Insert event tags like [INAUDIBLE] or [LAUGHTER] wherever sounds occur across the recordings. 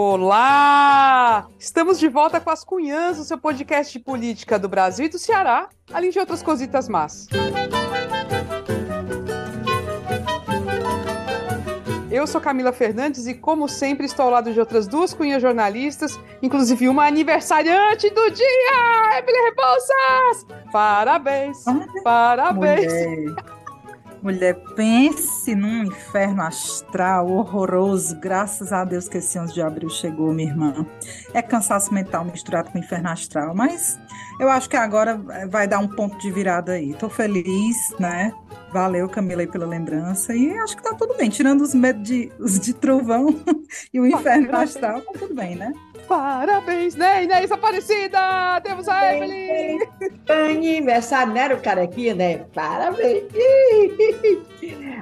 Olá! Estamos de volta com as Cunhãs, o seu podcast de política do Brasil e do Ceará, além de outras cositas más. Eu sou Camila Fernandes e, como sempre, estou ao lado de outras duas cunhas jornalistas, inclusive uma aniversariante do dia, Emily Rebouças! Parabéns! Parabéns! Mulher. Mulher, pense num inferno astral horroroso. Graças a Deus que esse 11 de abril chegou, minha irmã. É cansaço mental misturado com inferno astral, mas eu acho que agora vai dar um ponto de virada aí. Tô feliz, né? Valeu, Camila, aí pela lembrança. E acho que tá tudo bem. Tirando os medos de, os de trovão [LAUGHS] e o inferno astral, tá tudo bem, né? Parabéns, né, Inês Aparecida! Temos a Evelyn! Aniversário, né, o carequinha, né? Parabéns!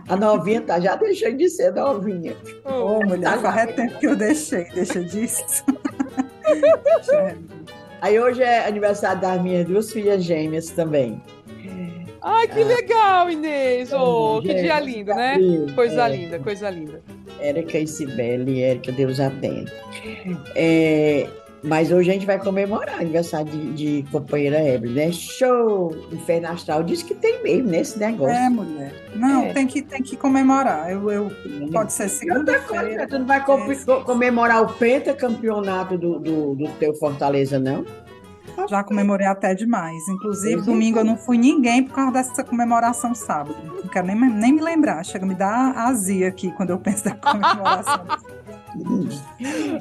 A novinha tá, já deixou de ser novinha. Ô, oh, mulher, tá faz tempo que eu deixei, deixa disso. [LAUGHS] Aí hoje é aniversário das minhas duas filhas gêmeas também. Ai, que ah. legal, Inês! Oh, que dia lindo, né? Coisa é. linda, coisa linda. Érica e Cibele, Érica, Deus a tenha. É, mas hoje a gente vai comemorar o aniversário de, de companheira Evelyn, né? Show! Inferno Astral diz que tem mesmo nesse negócio. É, mulher. Não, é. Tem, que, tem que comemorar. Eu, eu, pode ser segunda-feira. Tu não vai comemorar o pentacampeonato do, do, do teu Fortaleza, não? [LAUGHS] Já comemorei até demais. Inclusive, domingo eu não fui ninguém por causa dessa comemoração sábado. Não quero nem, nem me lembrar. Chega a me dar azia aqui quando eu penso na [LAUGHS] comemoração.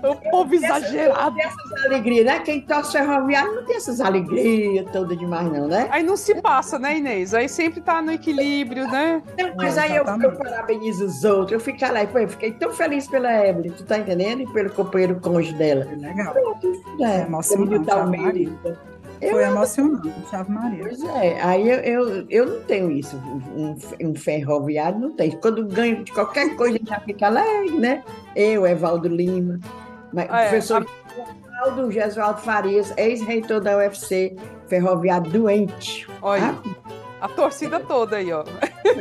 O povo exagerado. Tem essas alegrias, né? Quem torce ferroviário não tem essas alegrias todas demais, não, né? Aí não se passa, né, Inês? Aí sempre tá no equilíbrio, né? Não, mas aí eu, eu, parabenizo os outros. Eu fiquei lá e eu fiquei tão feliz pela Evelyn, tu tá entendendo? E pelo companheiro cônjuge dela. Legal. Pronto, é, é. Foi eu, emocionante, Ave Maria. Pois é, aí eu, eu, eu não tenho isso. Um, um ferroviário não tem. Quando ganho de qualquer coisa, já fica alegre, né? Eu, Evaldo Lima, mas, ah, é, professor a... Evaldo Gesualdo Farias, ex-reitor da UFC, ferroviário doente. Olha. Ah? A torcida toda aí, ó.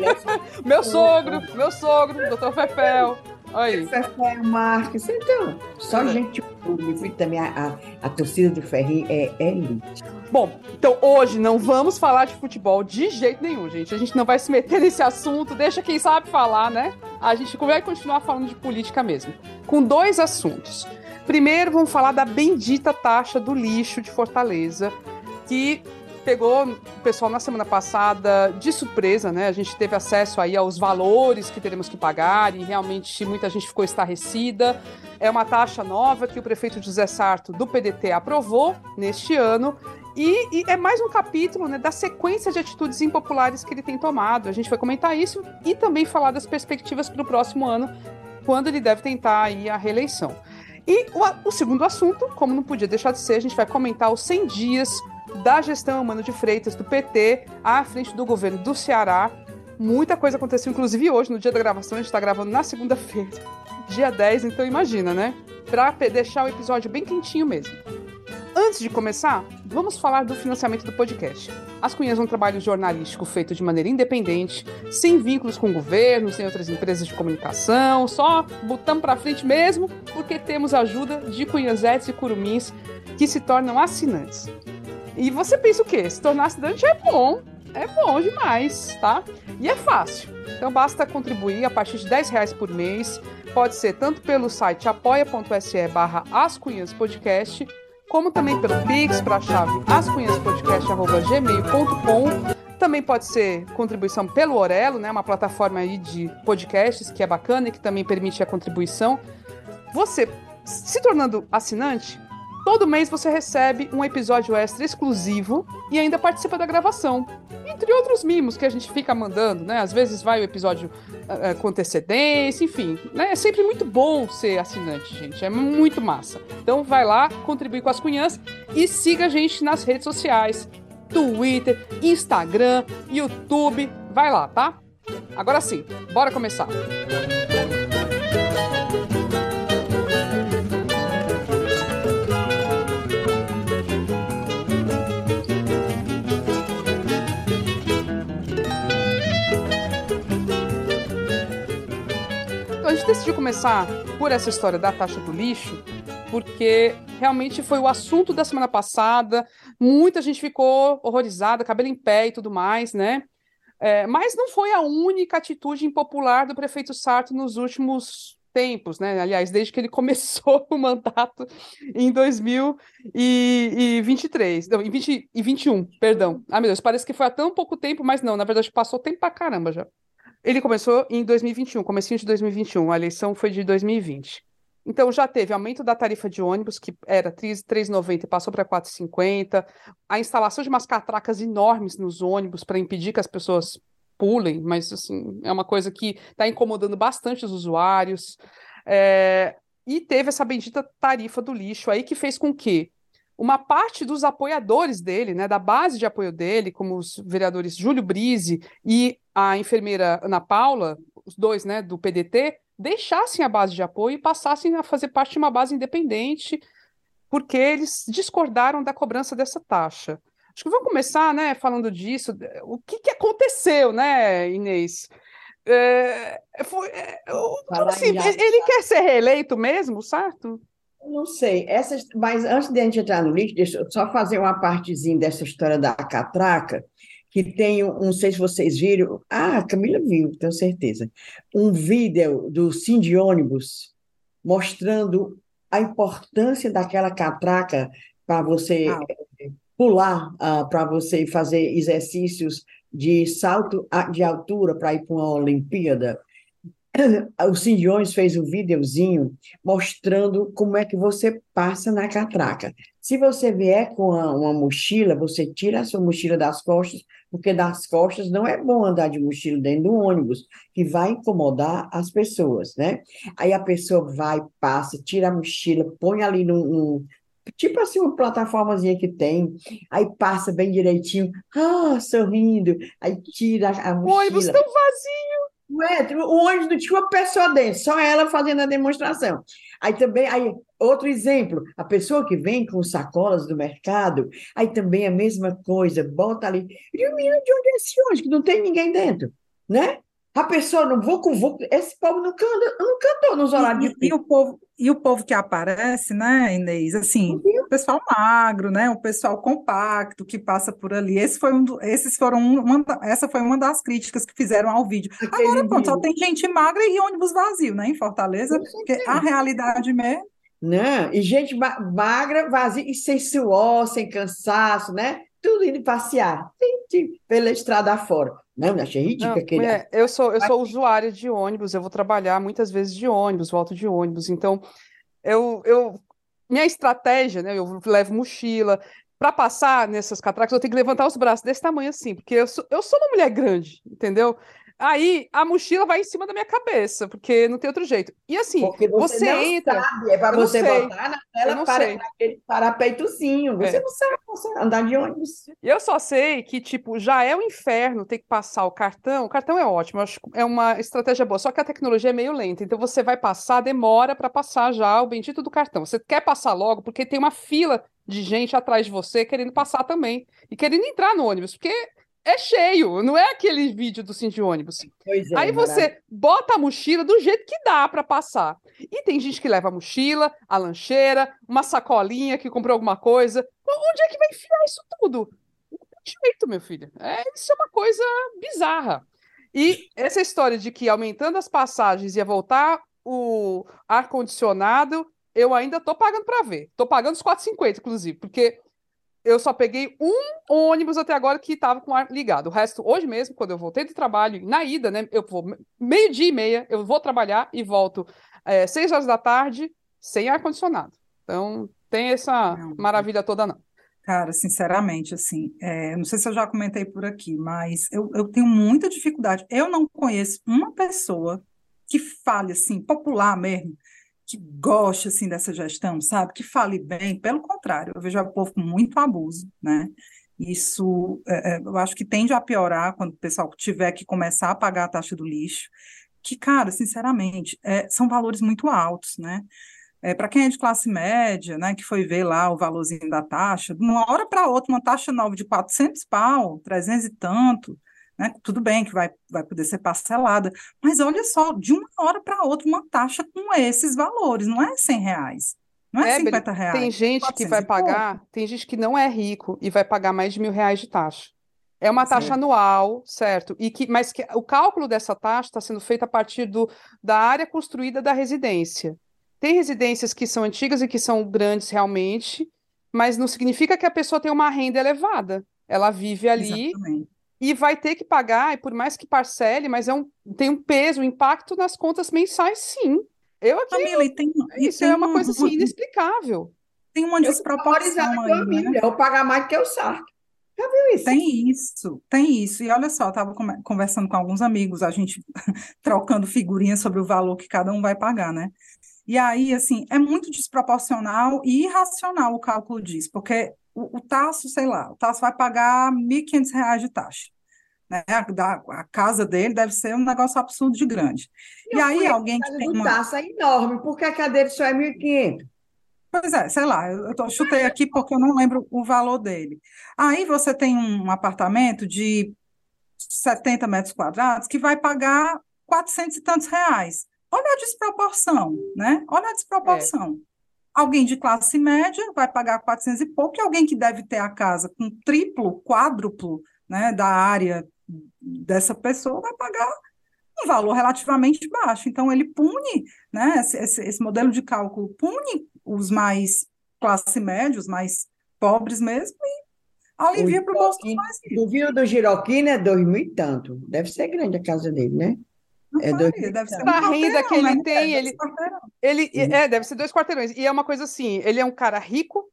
[LAUGHS] meu sogro, meu sogro, doutor Fefel. Aí. Fefel Marques. Então, só é. gente boa. também a, a, a, torcida do Ferrinho é, é elite. Bom, então hoje não vamos falar de futebol de jeito nenhum, gente. A gente não vai se meter nesse assunto, deixa quem sabe falar, né? A gente vai continuar falando de política mesmo. Com dois assuntos. Primeiro, vamos falar da bendita taxa do lixo de Fortaleza, que pegou o pessoal na semana passada de surpresa, né? A gente teve acesso aí aos valores que teremos que pagar e realmente muita gente ficou estarrecida. É uma taxa nova que o prefeito José Sarto do PDT aprovou neste ano e, e, é mais um capítulo né, da sequência de atitudes impopulares que ele tem tomado. A gente vai comentar isso e também falar das perspectivas para o próximo ano, quando ele deve tentar a reeleição. E o, o, segundo assunto, como não podia deixar de ser, a gente vai comentar os 100 dias da gestão Mano de Freitas, do PT, à frente do governo do Ceará. Muita coisa aconteceu, inclusive hoje, no dia da gravação, a gente está gravando na segunda-feira, [LAUGHS] dia 10, então imagina, né? Para deixar o episódio bem quentinho mesmo. Antes de começar, vamos falar do financiamento do podcast. As Cunhas é um trabalho jornalístico feito de maneira independente, sem vínculos com o governo, sem outras empresas de comunicação, só botamos para frente mesmo, porque temos a ajuda de cunhazetes e curumins que se tornam assinantes. E você pensa o quê? Se tornar assinante é bom, é bom demais, tá? E é fácil. Então basta contribuir a partir de 10 reais por mês. Pode ser tanto pelo site apoia.se barra Podcast como também pelo Pix para a chave ascunhaspodcast.gmail.com. Também pode ser contribuição pelo Orelo, né, uma plataforma aí de podcasts que é bacana e que também permite a contribuição. Você, se tornando assinante, Todo mês você recebe um episódio extra exclusivo e ainda participa da gravação. Entre outros mimos que a gente fica mandando, né? Às vezes vai o episódio uh, com antecedência, enfim. Né? É sempre muito bom ser assinante, gente. É muito massa. Então vai lá, contribui com as cunhãs e siga a gente nas redes sociais. Twitter, Instagram, YouTube. Vai lá, tá? Agora sim, bora começar. Música gente decidiu começar por essa história da taxa do lixo, porque realmente foi o assunto da semana passada. Muita gente ficou horrorizada, cabelo em pé e tudo mais, né? É, mas não foi a única atitude impopular do prefeito Sarto nos últimos tempos, né? Aliás, desde que ele [LAUGHS] começou o mandato em 2023, não, em 2021, perdão. Ah, meu Deus, parece que foi há tão pouco tempo, mas não, na verdade passou tempo pra caramba já. Ele começou em 2021, comecinho de 2021, a eleição foi de 2020. Então já teve aumento da tarifa de ônibus, que era 3,90 e passou para 4,50, a instalação de umas catracas enormes nos ônibus para impedir que as pessoas pulem, mas assim, é uma coisa que está incomodando bastante os usuários. É, e teve essa bendita tarifa do lixo aí que fez com que uma parte dos apoiadores dele, né, da base de apoio dele, como os vereadores Júlio Brise e a enfermeira Ana Paula, os dois, né, do PDT, deixassem a base de apoio e passassem a fazer parte de uma base independente, porque eles discordaram da cobrança dessa taxa. Acho que vamos começar, né, falando disso. O que, que aconteceu, né, Inês? É, foi, é, assim, ele quer ser reeleito mesmo, certo? Não sei, essas, mas antes de a gente entrar no lixo, deixa eu só fazer uma partezinha dessa história da catraca, que tem, não sei se vocês viram, ah, Camila viu, tenho certeza, um vídeo do Sim de ônibus mostrando a importância daquela catraca para você ah. pular uh, para você fazer exercícios de salto de altura para ir para uma Olimpíada. [LAUGHS] O Cindiões fez um videozinho mostrando como é que você passa na catraca. Se você vier com uma, uma, mochila, você tira a sua mochila das costas, porque das costas não é bom andar de mochila dentro do ônibus, que vai incomodar as pessoas, né? Aí a pessoa vai, passa, tira a mochila, põe ali no, no, tipo assim, uma plataformazinha que tem, aí passa bem direitinho, ah, sorrindo, aí tira a mochila. O ônibus tão vazio. O, o ônibus não tinha uma pessoa dentro, só ela fazendo a demonstração. Aí também, aí, outro exemplo, a pessoa que vem com sacolas do mercado, aí também a mesma coisa, bota ali, e o menino de onde é esse ônibus, que não tem ninguém dentro, né? A pessoa não vou com vou, esse povo não, canta, não cantou nos horários e, de e o povo e o povo que aparece, né, Inês? Assim, o pessoal magro, né, o pessoal compacto que passa por ali. Esse foi um, esses foram uma, essa foi uma das críticas que fizeram ao vídeo. Aquele Agora, pronto, só tem gente magra e ônibus vazio, né, em Fortaleza, porque a realidade mesmo. Não, e gente magra, vazia e sem suor, sem cansaço, né? Tudo indo passear, pela estrada fora. Não, achei ridículo aquele. É, eu sou, eu sou usuária de ônibus, eu vou trabalhar muitas vezes de ônibus, volto de ônibus. Então, eu, eu minha estratégia, né? Eu levo mochila. Para passar nessas catracas, eu tenho que levantar os braços desse tamanho assim, porque eu sou, eu sou uma mulher grande, entendeu? Aí a mochila vai em cima da minha cabeça, porque não tem outro jeito. E assim, porque você, você entra. Sabe, é para você sei, botar na tela para aquele parapeitozinho. Você é. não sabe você andar de ônibus. Eu só sei que, tipo, já é o um inferno ter que passar o cartão. O cartão é ótimo, acho é uma estratégia boa, só que a tecnologia é meio lenta. Então você vai passar, demora para passar já o bendito do cartão. Você quer passar logo, porque tem uma fila de gente atrás de você querendo passar também. E querendo entrar no ônibus, porque é cheio, não é aquele vídeo do Cindy ônibus. É, Aí você bota a mochila do jeito que dá para passar. E tem gente que leva a mochila, a lancheira, uma sacolinha que comprou alguma coisa. Onde é que vai enfiar isso tudo? Não tem jeito, meu filho. É, isso é uma coisa bizarra. E essa história de que aumentando as passagens ia voltar o ar-condicionado, eu ainda tô pagando para ver. Tô pagando os 4,50, inclusive, porque eu só peguei um ônibus até agora que estava com ar ligado. O resto, hoje mesmo, quando eu voltei do trabalho, na ida, né? Eu vou meio-dia e meia, eu vou trabalhar e volto é, seis horas da tarde sem ar-condicionado. Então, tem essa não. maravilha toda, não. Cara, sinceramente, assim, é, não sei se eu já comentei por aqui, mas eu, eu tenho muita dificuldade. Eu não conheço uma pessoa que fale assim, popular mesmo, que goste assim dessa gestão, sabe? Que fale bem. Pelo contrário, eu vejo o povo com muito abuso, né? Isso é, é, eu acho que tende a piorar quando o pessoal tiver que começar a pagar a taxa do lixo. Que, cara, sinceramente, é, são valores muito altos, né? É, para quem é de classe média, né, que foi ver lá o valorzinho da taxa, de uma hora para outra, uma taxa nova de 400 pau, 300 e tanto, né? Tudo bem que vai, vai poder ser parcelada, mas olha só, de uma hora para outra, uma taxa com esses valores, não é 100 reais. Não é, é 50 reais. Tem gente que vai pagar, tem gente que não é rico e vai pagar mais de mil reais de taxa. É uma taxa Sim. anual, certo? E que, mas que o cálculo dessa taxa está sendo feito a partir do, da área construída da residência. Tem residências que são antigas e que são grandes realmente, mas não significa que a pessoa tem uma renda elevada. Ela vive ali Exatamente. E vai ter que pagar, e por mais que parcele, mas é um, tem um peso, um impacto nas contas mensais, sim. Eu aqui. Camila, tem, isso tem é uma, coisa assim, inexplicável. Tem uma desproporção aí. Né? Eu pagar mais que o saco. Já viu isso? Tem isso, tem isso. E olha só, eu estava conversando com alguns amigos, a gente [LAUGHS] trocando figurinhas sobre o valor que cada um vai pagar, né? E aí, assim, é muito desproporcional e irracional o cálculo disso, porque o, o Tasso, sei lá, o Tasso vai pagar R$ 1.500 de taxa. Né? A, da, a, casa dele deve ser um negócio absurdo de grande. E, e aí, alguém que tem uma... Tasso é enorme, por que a cadeira só é 1.500? Pois é, sei lá, eu, eu chutei aqui porque eu não lembro o valor dele. Aí você tem um apartamento de 70 metros quadrados que vai pagar 400 e tantos reais. Olha a desproporção, né? Olha a desproporção. É. Alguém de classe média vai pagar 400 e pouco, e alguém que deve ter a casa com triplo, quádruplo, né, da área dessa pessoa vai pagar um valor relativamente baixo. Então, ele pune, né, esse, esse modelo de cálculo pune os mais classe média, os mais pobres mesmo, e alivia para o bolso mais ricos. Do Giroquina é dois mil e tanto. Deve ser grande a casa dele, né? É dois deve ser a renda que ele né? tem, ele, ele é, deve ser dois quarteirões. E é uma coisa assim, ele é um cara rico,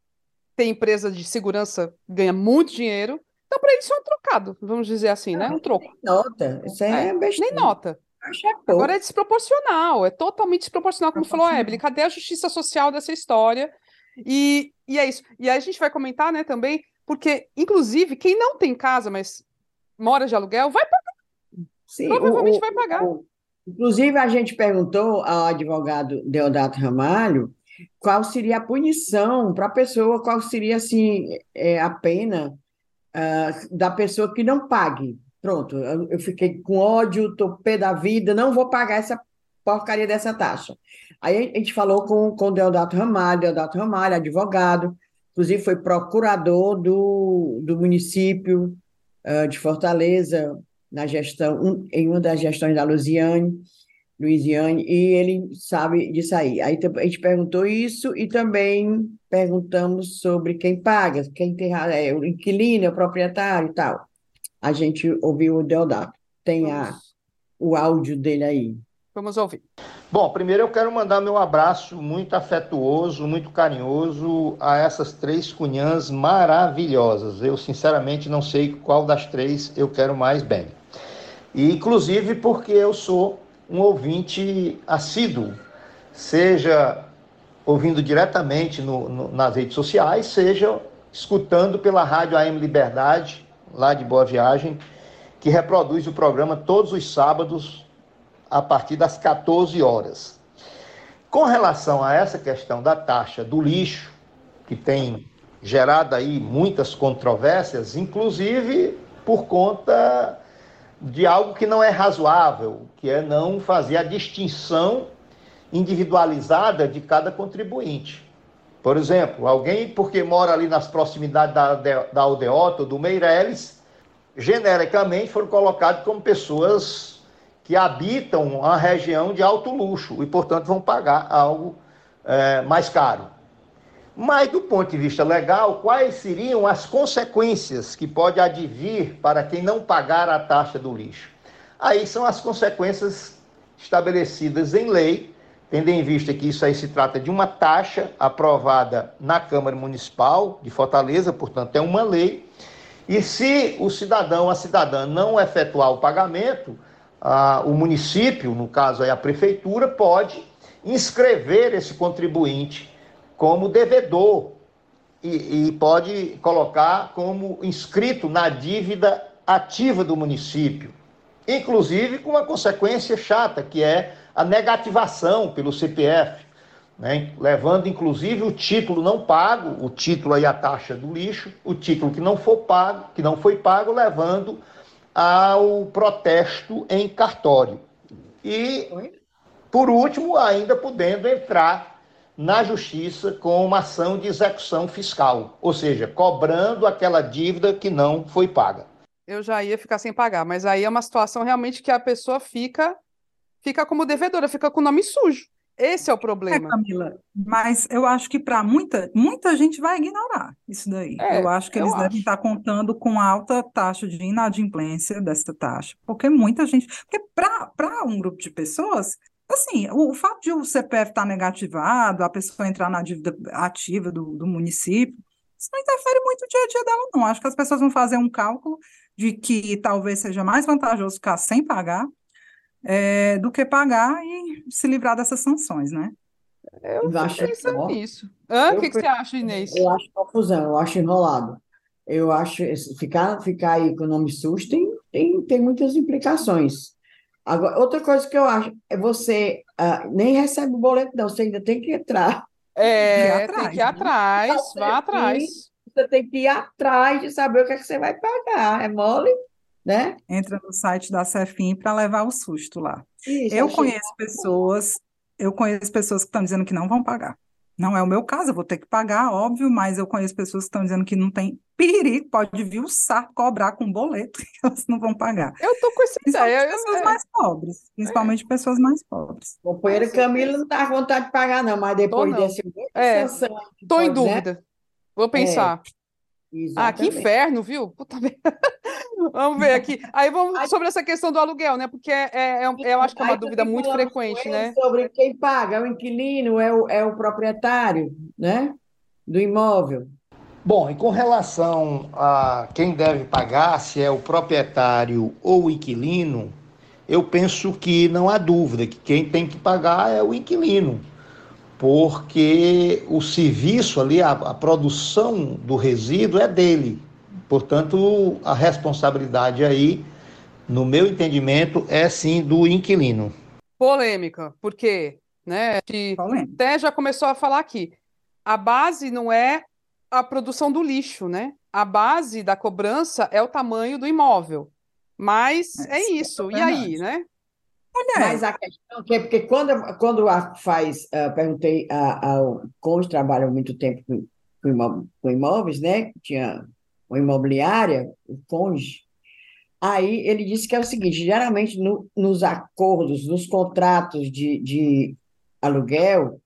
tem empresa de segurança, ganha muito dinheiro. Então, para isso é um trocado, vamos dizer assim, né? Um troco. Nem nota. Isso é, é Nem nota. É Agora é desproporcional, é totalmente desproporcional, como falou a Ebele. Cadê a justiça social dessa história? E, e é isso. E aí a gente vai comentar, né, também, porque, inclusive, quem não tem casa, mas mora de aluguel, vai pagar. Sim, Provavelmente o, vai pagar. O, Inclusive, a gente perguntou ao advogado Deodato Ramalho qual seria a punição para a pessoa, qual seria assim, é, a pena uh, da pessoa que não pague. Pronto, eu, eu fiquei com ódio, estou pé da vida, não vou pagar essa porcaria dessa taxa. Aí a gente falou com, com o Deodato Ramalho, Deodato Ramalho, advogado, inclusive foi procurador do, do município uh, de Fortaleza, na gestão, em uma das gestões da Luziane, Luiziane, e ele sabe disso aí. Aí a gente perguntou isso e também perguntamos sobre quem paga, quem tem é, o inquilino, é o proprietário e tal. A gente ouviu o Deodato. Tem a, o áudio dele aí. Vamos ouvir. Bom, primeiro eu quero mandar meu abraço muito afetuoso, muito carinhoso a essas três cunhãs maravilhosas. Eu, sinceramente, não sei qual das três eu quero mais bem. E, inclusive, porque eu sou um ouvinte assíduo, seja ouvindo diretamente no, no, nas redes sociais, seja escutando pela Rádio AM Liberdade, lá de Boa Viagem, que reproduz o programa todos os sábados a partir das 14 horas. Com relação a essa questão da taxa do lixo, que tem gerado aí muitas controvérsias, inclusive por conta de algo que não é razoável, que é não fazer a distinção individualizada de cada contribuinte. Por exemplo, alguém porque mora ali nas proximidades da, da Aldeota ou do Meireles, genericamente foram colocados como pessoas que habitam a região de alto luxo e, portanto, vão pagar algo é, mais caro. Mas, do ponto de vista legal, quais seriam as consequências que pode advir para quem não pagar a taxa do lixo? Aí são as consequências estabelecidas em lei, tendo em vista que isso aí se trata de uma taxa aprovada na Câmara Municipal de Fortaleza, portanto, é uma lei. E se o cidadão, a cidadã, não efetuar o pagamento, o município, no caso aí a prefeitura, pode inscrever esse contribuinte como devedor e, e pode colocar como inscrito na dívida ativa do município, inclusive com uma consequência chata, que é a negativação pelo CPF, né? levando inclusive o título não pago, o título aí a taxa do lixo, o título que não for pago, que não foi pago, levando ao protesto em cartório. E, por último, ainda podendo entrar na justiça com uma ação de execução fiscal, ou seja, cobrando aquela dívida que não foi paga. Eu já ia ficar sem pagar, mas aí é uma situação realmente que a pessoa fica fica como devedora, fica com o nome sujo. Esse é o problema. É, Camila, mas eu acho que para muita, muita gente vai ignorar isso daí. É, eu acho que eles devem estar contando com alta taxa de inadimplência dessa taxa, porque muita gente. Porque para um grupo de pessoas, assim, o, o, fato de o CPF estar negativado, a pessoa entrar na dívida ativa do, do município, isso não interfere muito no dia a dia dela, não. Acho que as pessoas vão fazer um cálculo de que talvez seja mais vantajoso ficar sem pagar é, do que pagar e se livrar dessas sanções, né? Eu, eu acho pensando nisso. O que, que você acha, Inês? Eu acho confusão, eu acho enrolado. Eu acho ficar, ficar aí com o nome SUS tem, tem, tem muitas implicações. Agora, outra coisa que eu acho é você uh, nem recebe o boleto, não, você ainda tem que entrar. É, tem que ir atrás, vá atrás. Você tem que ir atrás de saber o que, é que você vai pagar. É mole? né? Entra no site da Cefim para levar o susto lá. Isso, eu conheço pessoas, eu conheço pessoas que estão dizendo que não vão pagar. Não é o meu caso, eu vou ter que pagar, óbvio, mas eu conheço pessoas que estão dizendo que não tem perigo, pode vir o saco cobrar com boleto, [LAUGHS] que elas não vão pagar. Eu tô com essa ideia. Pessoas eu... mais pobres, principalmente é. pessoas mais pobres. Companheira Camila não tá com vontade de pagar, não, mas depois desse. É, tô em né? dúvida. Né? Vou pensar. É. Ah, que inferno, viu? Puta [LAUGHS] vamos ver aqui. Aí vamos sobre essa questão do aluguel, né? Porque é, é, é eu acho que é uma dúvida muito frequente, né? Sobre quem paga, é o inquilino, é o, é o proprietário, né? Do imóvel. Bom, e com relação a quem deve pagar, se é o proprietário ou o inquilino, eu penso que não há dúvida que quem tem que pagar é o inquilino porque o serviço ali, a, a, produção do resíduo é dele. Portanto, a responsabilidade aí, no meu entendimento, é sim do inquilino. Polêmica, porque, né, até já começou a falar aqui, a base não é a produção do lixo, né? A base da cobrança é o tamanho do imóvel. Mas é, é isso. É e aí, né? Mas a questão é porque quando, quando a faz, uh, perguntei ao cônjuge, trabalha há muito tempo com, com, imóveis, né? Tinha uma imobiliária, o cônjuge. Aí ele disse que é o seguinte: geralmente no, nos acordos, nos contratos de, de aluguel,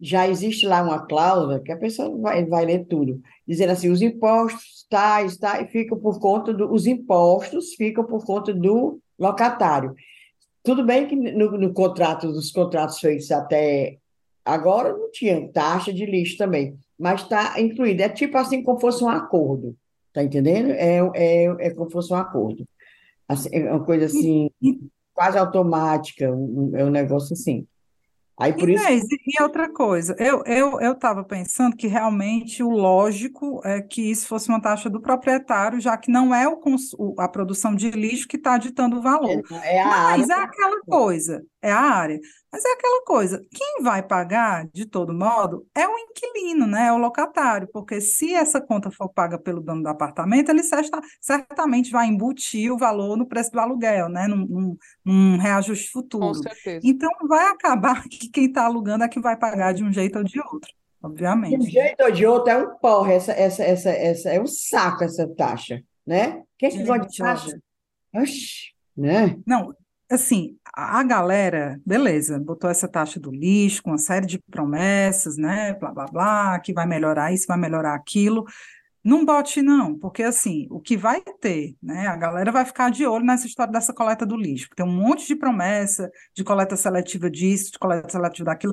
já existe lá uma cláusula que a pessoa vai, vai ler tudo, dizendo assim: os impostos tais, tais, ficam por conta do, os impostos ficam por conta do locatário. Tudo bem que no, no contrato, dos contratos feitos até agora, não tinha taxa de lixo também, mas está incluído. É tipo assim como fosse um acordo, tá entendendo? É, é, é como fosse um acordo. Assim, é uma coisa assim, quase automática, um, é um negócio assim. Aí por isso... e outra coisa, eu eu eu estava pensando que realmente o lógico é que isso fosse uma taxa do proprietário, já que não é o, a produção de lixo que está ditando o valor. É, é Mas é aquela coisa, é a área. Mas é aquela coisa, quem vai pagar, de todo modo, é o inquilino, né? É o locatário, porque se essa conta for paga pelo dono do apartamento, ele certamente vai embutir o valor no preço do aluguel, né? Num, num, num reajuste futuro. Com certeza. Então, vai acabar [LAUGHS] que quem está alugando é que vai pagar de um jeito ou de outro, obviamente. De um jeito ou de outro é um porra, essa, essa, essa, essa, é um saco essa taxa, né? Quem que gosta de taxa? Oxi, né? Não, assim, a galera, beleza, botou essa taxa do lixo com uma série de promessas, né, blá, blá, blá, que vai melhorar isso, vai melhorar aquilo. Não bote, não, porque assim, o que vai ter, né? A galera vai ficar de olho nessa história dessa coleta do lixo, tem um monte de promessa de coleta seletiva disso, de coleta seletiva daquilo.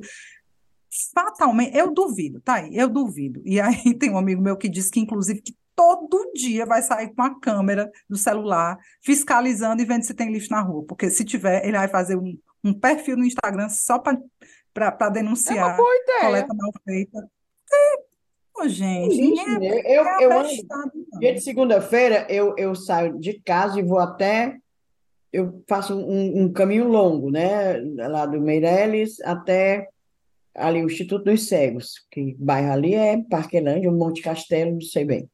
Fatalmente, eu duvido, tá aí, eu duvido. E aí [LAUGHS] tem um amigo meu que disse que, inclusive, que todo dia vai sair com a câmera do celular, fiscalizando e vendo se tem lixo na rua. Porque se tiver, ele vai fazer um, um perfil no Instagram só para denunciar é coleta mal feita. É, pô, gente, lixo, é, né? eu, é eu, dia de segunda-feira eu, eu saio de casa e vou até eu faço um, um, caminho longo, né? Lá do Meireles até ali o Instituto dos Cegos, que bairro ali é Parquelândia, Monte Castelo, não sei bem.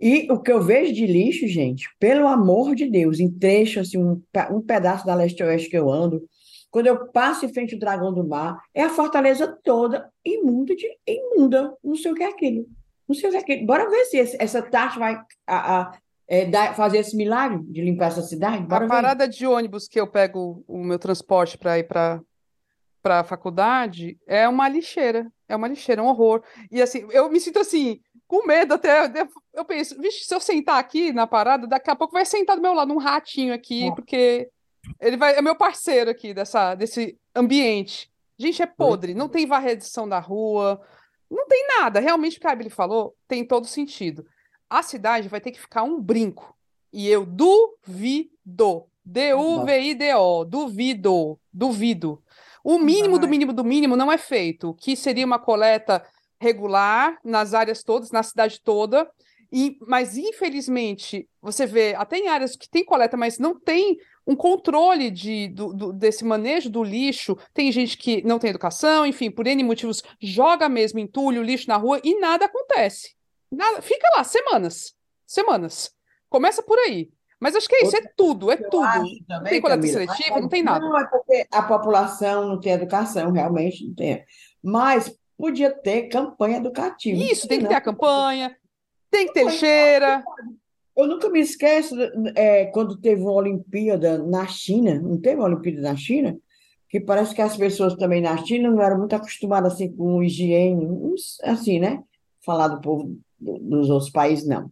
E o que eu vejo de lixo, gente, pelo amor de Deus, em trecho, assim, um, um pedaço da leste-oeste que eu ando, quando eu passo em frente ao Dragão do Mar, é a fortaleza toda imunda, de, imunda. Não sei o que é aquilo. Não sei o que é aquilo. Bora ver se esse, essa taxa vai a, a, é, dar, fazer esse milagre de limpar essa cidade. Bora a parada de ônibus que eu pego o meu transporte para ir para para a faculdade é uma lixeira, é uma lixeira, é um horror. E assim, eu me sinto assim, com medo até. Eu penso, vixe, se eu sentar aqui na parada, daqui a pouco vai sentar do meu lado um ratinho aqui, porque ele vai, é meu parceiro aqui dessa, desse ambiente. Gente, é podre, não tem varreção da rua, não tem nada. Realmente, o que a Abel falou tem todo sentido. A cidade vai ter que ficar um brinco. E eu duvido. D-U-V-I-D-O. Duvido. Duvido. O mínimo do mínimo do mínimo não é feito, que seria uma coleta regular nas áreas todas, na cidade toda. E, mas, infelizmente, você vê, até em áreas que tem coleta, mas não tem um controle de, do, do, desse manejo do lixo. Tem gente que não tem educação, enfim, por N motivos, joga mesmo entulho, lixo na rua e nada acontece. Nada, fica lá, semanas. Semanas. Começa por aí. Mas acho que é isso, é tudo, é tudo. Também, não tem coleta seletiva, não tem nada. Não, é porque a população não tem educação, realmente não tem. Mas podia ter campanha educativa. Isso, tem que ter a campanha, tem que ter cheira. Eu nunca me esqueço é, quando teve uma Olimpíada na China, não teve uma Olimpíada na China? Que parece que as pessoas também na China não eram muito acostumadas assim, com higiene, assim, né? Falar do povo dos outros países, não.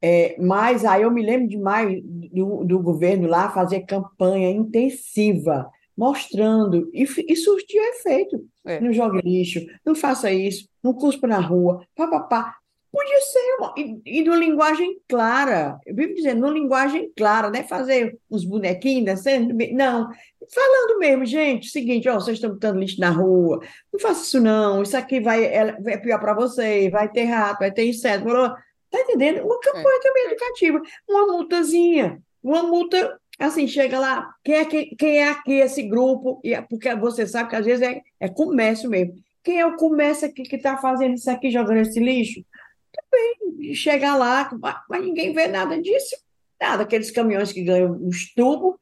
É, mas aí eu me lembro demais do, do governo lá fazer campanha intensiva, mostrando, e, e surtiu efeito. É. Não jogue lixo, não faça isso, não cuspa na rua, papapá. Podia ser, uma, e, e numa linguagem clara, eu vivo dizendo, numa linguagem clara, né? Fazer uns bonequinhos dançando, não, falando mesmo, gente, seguinte, ó, vocês estão botando lixo na rua, não faça isso não, isso aqui vai, é, é pior para você, vai ter rato, vai ter inseto, blá, blá. Tá entendendo? Uma campanha é. também educativa. Uma multazinha. Uma multa, assim, chega lá, quem é, quem, quem é aqui esse grupo? E, é porque você sabe que às vezes é, é comércio mesmo. Quem é o comércio aqui que está fazendo isso aqui, jogando esse lixo? Também chega lá, mas ninguém vê nada disso. Nada, aqueles caminhões que ganham os tubos,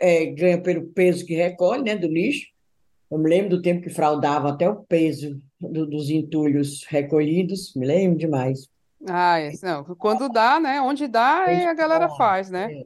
é, ganham pelo peso que recolhe, né, do lixo. Eu me lembro do tempo que fraudava até o peso do, dos entulhos recolhidos, me lembro demais. Ah, é. Não, quando dá, né? Onde dá, a galera faz, né?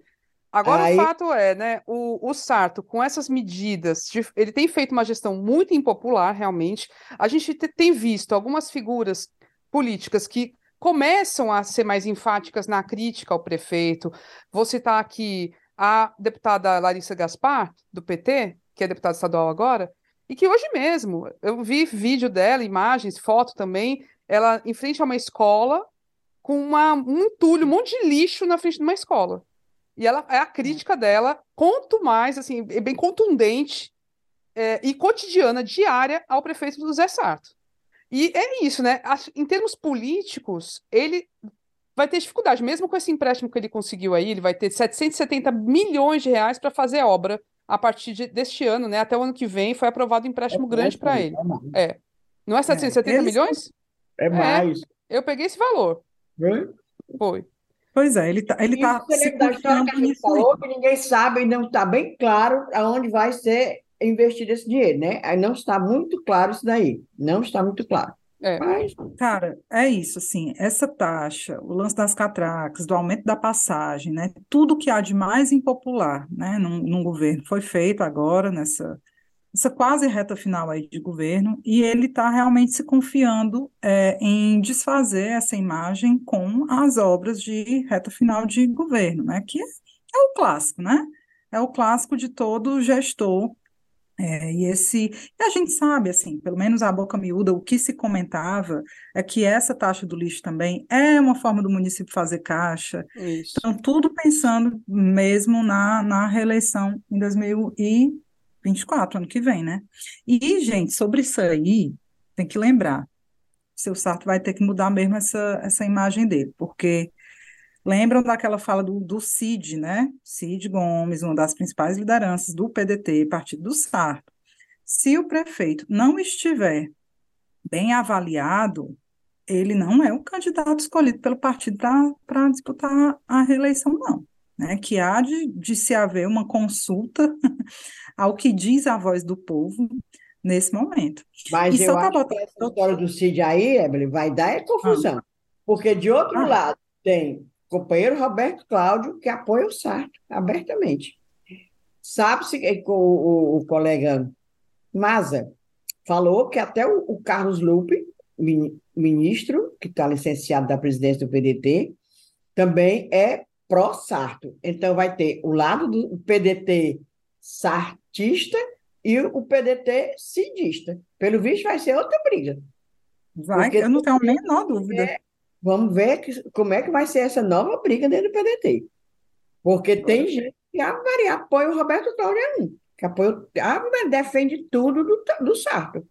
Agora, Aí, o fato é, né? O, o Sarto, com essas medidas, de- ele tem feito uma gestão muito impopular, realmente. A gente te- tem visto algumas figuras políticas que começam a ser mais enfáticas na crítica ao prefeito. Vou citar aqui a deputada Larissa Gaspar, do PT, que é deputada estadual agora, e que hoje mesmo, eu vi vídeo dela, imagens, foto também, ela em frente a uma escola, com uma, um entulho, um monte de lixo na frente de uma escola. E ela é a crítica dela, quanto mais, assim, é bem contundente é, e cotidiana, diária, ao prefeito do Zé Sarto. E é isso, né? Em termos políticos, ele vai ter dificuldade, mesmo com esse empréstimo que ele conseguiu aí, ele vai ter 770 milhões de reais para fazer obra a partir de, deste ano, né? Até o ano que vem foi aprovado um empréstimo é grande para ele. É. Não é 770 é, milhões? É mais. É, eu peguei esse valor. Foi? Pois é, ele está ele tá se da história que a gente falou, que ninguém sabe e não está bem claro aonde vai ser investido esse dinheiro, né? Aí não está muito claro isso daí. Não está muito claro. É. Mas... Cara, é isso, assim, essa taxa, o lance das catracas, do aumento da passagem, né? Tudo que há de mais impopular, né, num, num governo foi feito agora nessa essa quase reta final aí de governo, e ele está realmente se confiando é, em desfazer essa imagem com as obras de reta final de governo, né? Que é o clássico, né? É o clássico de todo gestor. É, e esse, e a gente sabe, assim, pelo menos a boca miúda, o que se comentava é que essa taxa do lixo também é uma forma do município fazer caixa. Isso. Então, tudo pensando mesmo na, na reeleição em 2000 e 24, ano que vem, né? E, gente, sobre isso aí, tem que lembrar, seu Sarto vai ter que mudar mesmo essa, essa imagem dele, porque lembram daquela fala do, do Cid, né? Cid Gomes, uma das principais lideranças do PDT, partido do Sarto. Se o prefeito não estiver bem avaliado, ele não é o candidato escolhido pelo partido para disputar a reeleição, não né, que há de, de se haver uma consulta ao que diz a voz do povo nesse momento. Mas e eu acho botar... que essa história do Cid aí, Evelyn, vai dar é confusão. Ah. Porque, de outro ah. lado, tem o companheiro Roberto Cláudio, que apoia o Sarto abertamente. Sabe-se que o, o, o, colega Maza falou que até o, o Carlos Lupe, ministro, que está licenciado da presidência do PDT, também é pró-Sarto. Então, vai ter o lado do PDT sartista e o PDT cidista. Pelo visto, vai ser outra briga. Vai, Porque eu não tenho a menor dúvida. É, vamos ver que, como é que vai ser essa nova briga dentro do PDT. Porque tem gente que apoia o Roberto Cláudio que apoia, defende tudo do, do Sarto.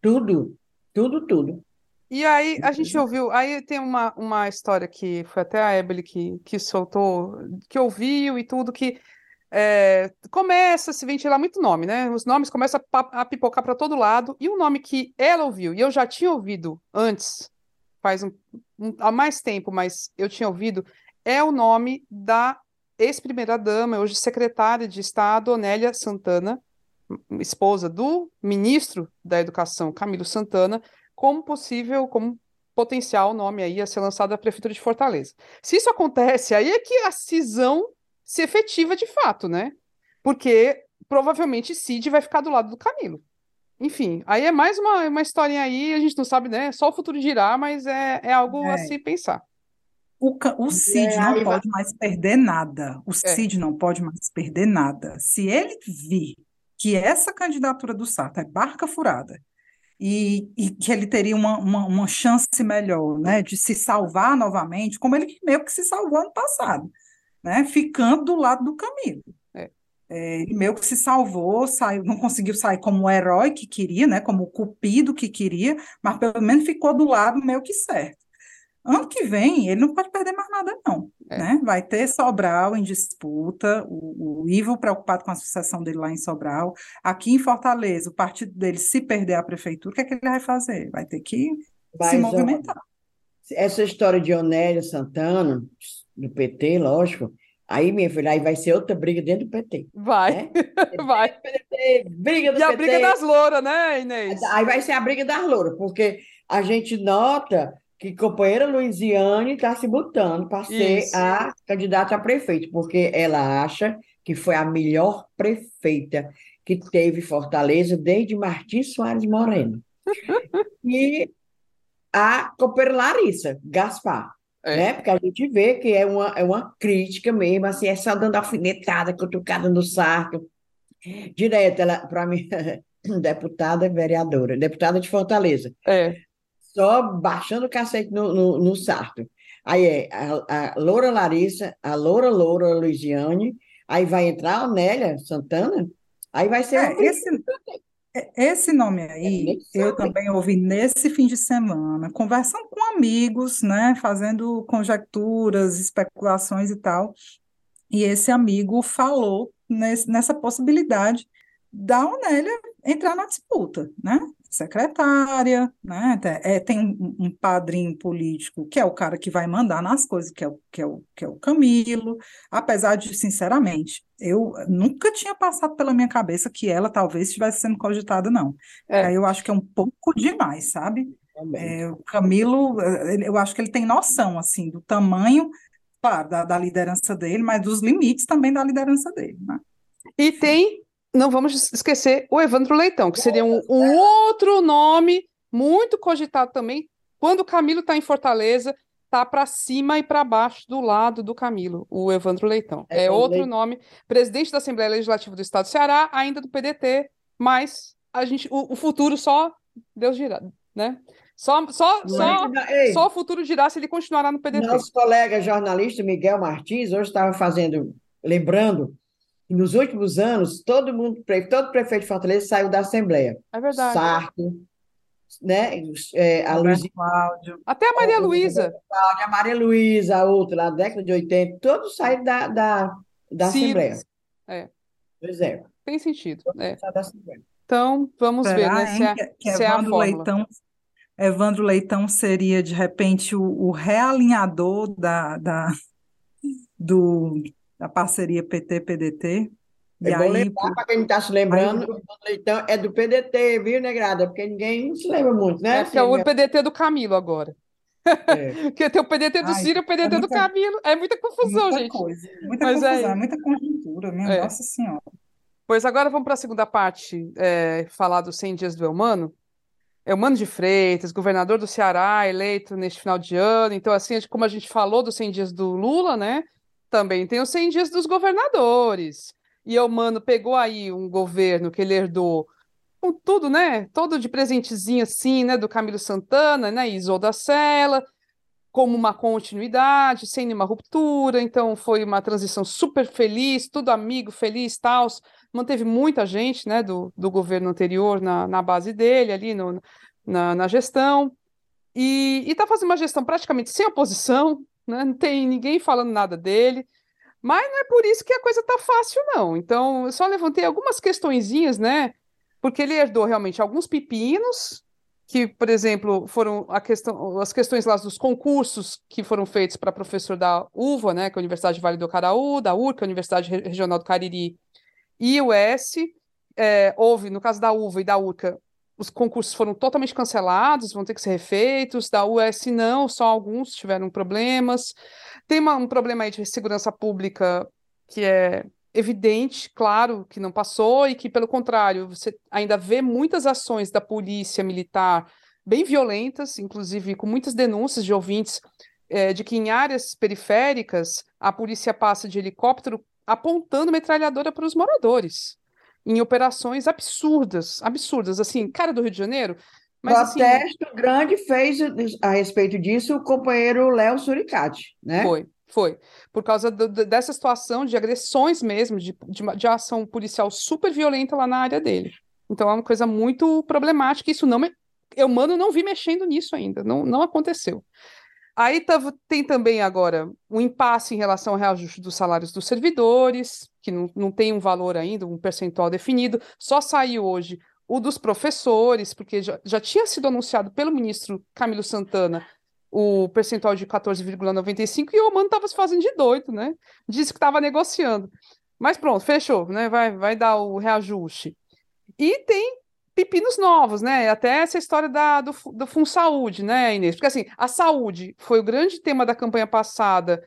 Tudo, tudo, tudo. E aí a gente ouviu, aí tem uma, uma história que foi até a Ebele que, que soltou, que ouviu e tudo, que é, começa a se ventilar muito nome, né? Os nomes começam a, a pipocar para todo lado, e um nome que ela ouviu, e eu já tinha ouvido antes, faz um, um, há mais tempo, mas eu tinha ouvido, é o nome da ex-primeira-dama, hoje secretária de Estado, Onélia Santana, esposa do ministro da Educação, Camilo Santana, como possível, como potencial nome aí a ser lançado à Prefeitura de Fortaleza. Se isso acontece, aí é que a cisão se efetiva de fato, né? Porque provavelmente Cid vai ficar do lado do Camilo. Enfim, aí é mais uma, uma historinha aí, a gente não sabe, né? Só o futuro dirá, mas é, é algo é. a se pensar. O, o Cid é, não pode vai... mais perder nada. O é. Cid não pode mais perder nada. Se ele vir que essa candidatura do Sarto é barca furada e, e que ele teria uma, uma, uma, chance melhor né, de se salvar novamente, como ele meio que se salvou ano passado, né, ficando do lado do Camilo. É. É, ele meio que se salvou, saiu, não conseguiu sair como o herói que queria, né, como o cupido que queria, mas pelo menos ficou do lado meio que certo. Ano que vem, ele não pode perder mais nada, não. É. Né? Vai ter Sobral em disputa, o, o, Ivo preocupado com a sucessão dele lá em Sobral. Aqui em Fortaleza, o partido dele, se perder a prefeitura, o que é que ele vai fazer? Vai ter que se movimentar. Essa história de Onélio Santana, do PT, lógico, aí, minha filha, aí vai ser outra briga dentro do PT. Vai, né? [LAUGHS] vai. PT, briga do e PT. A briga das louras, né, Inês? Aí vai ser a briga das louras, porque a gente nota que companheira Luiziane está se botando para ser a candidata a prefeito, porque ela acha que foi a melhor prefeita que teve Fortaleza desde Martins Soares Moreno. [LAUGHS] e a companheira Larissa Gaspar. É. Né? Porque a gente vê que é uma, é uma crítica mesmo, assim, é só dando alfinetada, cutucada no saco. Direto, ela, para mim, [LAUGHS] deputada vereadora, deputada de Fortaleza. É só baixando o cacete no, no, no sarto. Aí é a, a Loura Larissa, a Loura Loura Luiziane, aí vai entrar a Nélia Santana, aí vai ser... É, esse, esse nome aí, é eu também ouvi nesse fim de semana, conversando com amigos, né, fazendo conjecturas, especulações e tal, e esse amigo falou nesse, nessa possibilidade da Onélia entrar na disputa, né? Secretária, né? É, tem um, um, padrinho político que é o cara que vai mandar nas coisas, que é, o, que, é o, que é o Camilo, apesar de, sinceramente, eu nunca tinha passado pela minha cabeça que ela talvez estivesse sendo cogitada, não. É. eu acho que é um pouco demais, sabe? É, o Camilo, eu acho que ele tem noção, assim, do tamanho, claro, da, da liderança dele, mas dos limites também da liderança dele, né? E tem não vamos esquecer o Evandro Leitão, que seria um, um outro nome muito cogitado também. Quando o Camilo está em Fortaleza, tá para cima e para baixo do lado do Camilo, o Evandro Leitão. É, é outro nome, presidente da Assembleia Legislativa do Estado do Ceará, ainda do PDT, mas a gente, o, o futuro só Deus dirá, né? Só, só, só, só o futuro dirá se ele continuará no PDT. Nosso colega jornalista Miguel Martins hoje estava fazendo, lembrando e nos últimos anos, todo mundo, todo prefeito de Fortaleza saiu da Assembleia. É verdade. Sarto, né? É, a Luiz Cláudio. Até a Maria Luísa. A Maria Luísa, a outra, lá na década de 80, todos saíram da, da, da Assembleia. É. Pois é. Tem sentido. É. Então, vamos Será, ver, né? Se é, se é a fórmula. Leitão, Evandro Leitão seria, de repente, o, o realinhador da, da, do, da parceria PT-PDT? É e bom aí, lembrar, para quem não está se lembrando, aí, o Leitão é do PDT, viu, Negrada? Porque ninguém se lembra muito, né? É, que é o PDT do Camilo agora. É. [LAUGHS] Porque tem o PDT do Ai, Ciro e o PDT é muita, do Camilo. É muita confusão, muita gente. Coisa, muita Mas confusão, é... muita conjuntura, minha é. Nossa Senhora. Pois agora vamos para a segunda parte, é, falar dos 100 dias do Elmano. Elmano de Freitas, governador do Ceará, eleito neste final de ano. Então, assim, como a gente falou dos 100 dias do Lula, né? Também tem os 100 dias dos governadores. E Elmano pegou aí um governo que ele herdou com tudo, né? Todo de presentezinho assim, né? Do Camilo Santana, né? Isolda Sela, como uma continuidade, sem nenhuma ruptura. Então foi uma transição super feliz, tudo amigo, feliz, tal. Manteve muita gente, né? Do, do governo anterior na, na base dele, ali no, na, na gestão. E está fazendo uma gestão praticamente sem oposição, né? Não tem ninguém falando nada dele. Mas não é por isso que a coisa está fácil, não. Então, eu só levantei algumas questõezinhas, né? porque ele herdou realmente alguns pepinos, que, por exemplo, foram questão, as questões lá dos concursos que foram feitos para professor da UVA, né, que é a Universidade Vale do Caraú, da URCA, a Universidade Regional do Cariri e o S. É, houve, no caso da UVA e da URCA, os concursos foram totalmente cancelados, vão ter que ser refeitos. Da US, não, só alguns tiveram problemas. Tem uma, um problema aí de segurança pública que é evidente, claro, que não passou e que, pelo contrário, você ainda vê muitas ações da polícia militar bem violentas, inclusive com muitas denúncias de ouvintes é, de que em áreas periféricas a polícia passa de helicóptero apontando metralhadora para os moradores em operações absurdas, absurdas, assim, cara do Rio de Janeiro. Mas, Protesto assim, grande fez a respeito disso o companheiro Léo Suricati, né? Foi, foi, por causa do, dessa situação de agressões mesmo, de, de, de, ação policial super violenta lá na área dele. Então é uma coisa muito problemática, isso não me... eu mano não vi mexendo nisso ainda, não, não aconteceu. Aí tava, tem também agora um impasse em relação ao reajuste dos salários dos servidores, que não, não tem um valor ainda, um percentual definido, só saiu hoje o dos professores, porque já, já tinha sido anunciado pelo ministro Camilo Santana o percentual de 14,95 e o Omano estava se fazendo de doido, né? Disse que estava negociando. Mas pronto, fechou, né? Vai, vai dar o reajuste. E tem pepinos novos, né? Até essa história da, do, do Fundo Saúde, né, Inês? Porque assim, a saúde foi o grande tema da campanha passada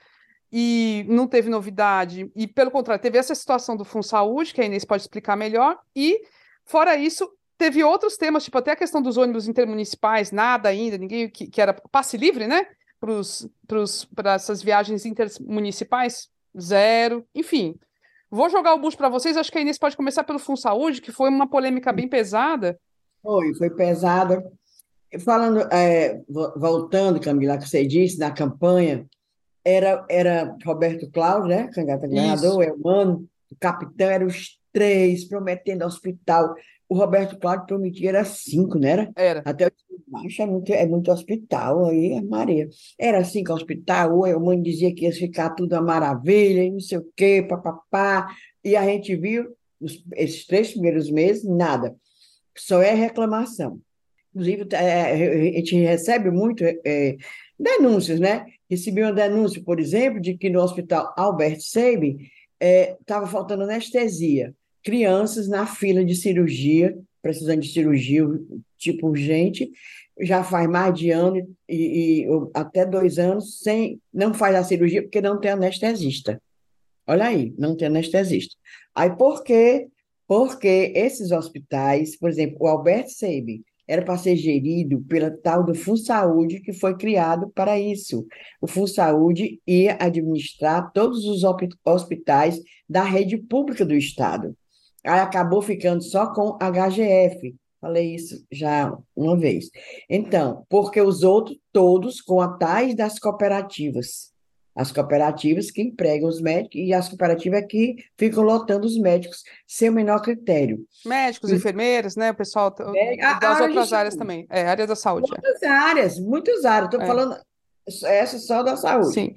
e não teve novidade, e pelo contrário, teve essa situação do Fundo Saúde, que a Inês pode explicar melhor, e fora isso, Teve outros temas, tipo até a questão dos ônibus intermunicipais, nada ainda, ninguém que, que era passe livre, né? Para essas viagens intermunicipais, zero. Enfim, vou jogar o bucho para vocês. Acho que a Inês pode começar pelo Fundo Saúde, que foi uma polêmica bem pesada. Foi, foi pesada. Falando, é, voltando, Camila, que você disse, na campanha, era, era Roberto Cláudio, né? Candidato a Elmano, o capitão, eram os três prometendo hospital o Roberto Cláudio prometia era cinco, não era? Era. Até eu disse, é muito, é muito hospital aí, é Maria. Era cinco hospital, ou a mãe dizia que ia ficar tudo uma maravilha, e não sei o quê, papapá. E a gente viu, os, esses três primeiros meses, nada. Só é reclamação. Inclusive, é, a gente recebe muito é, denúncias, né? Recebi uma denúncia, por exemplo, de que no hospital Albert Seib estava é, faltando anestesia crianças na fila de cirurgia, precisando de cirurgia tipo urgente, já faz mais de ano e, e, até dois anos sem não faz a cirurgia porque não tem anestesista. Olha aí, não tem anestesista. Aí por quê? Porque esses hospitais, por exemplo, o Albert Seib era para ser gerido pela tal do Saúde que foi criado para isso. O Saúde ia administrar todos os hospitais da rede pública do Estado. Aí acabou ficando só com HGF. Falei isso já uma vez. Então, porque os outros todos com a tais das cooperativas. As cooperativas que empregam os médicos e as cooperativas que ficam lotando os médicos sem o menor critério. Médicos, e... enfermeiras, né? O pessoal é, das outras áreas também. É, área da saúde. É. Muitas é. áreas, muitas áreas. Estou é. falando essa só da saúde. Sim.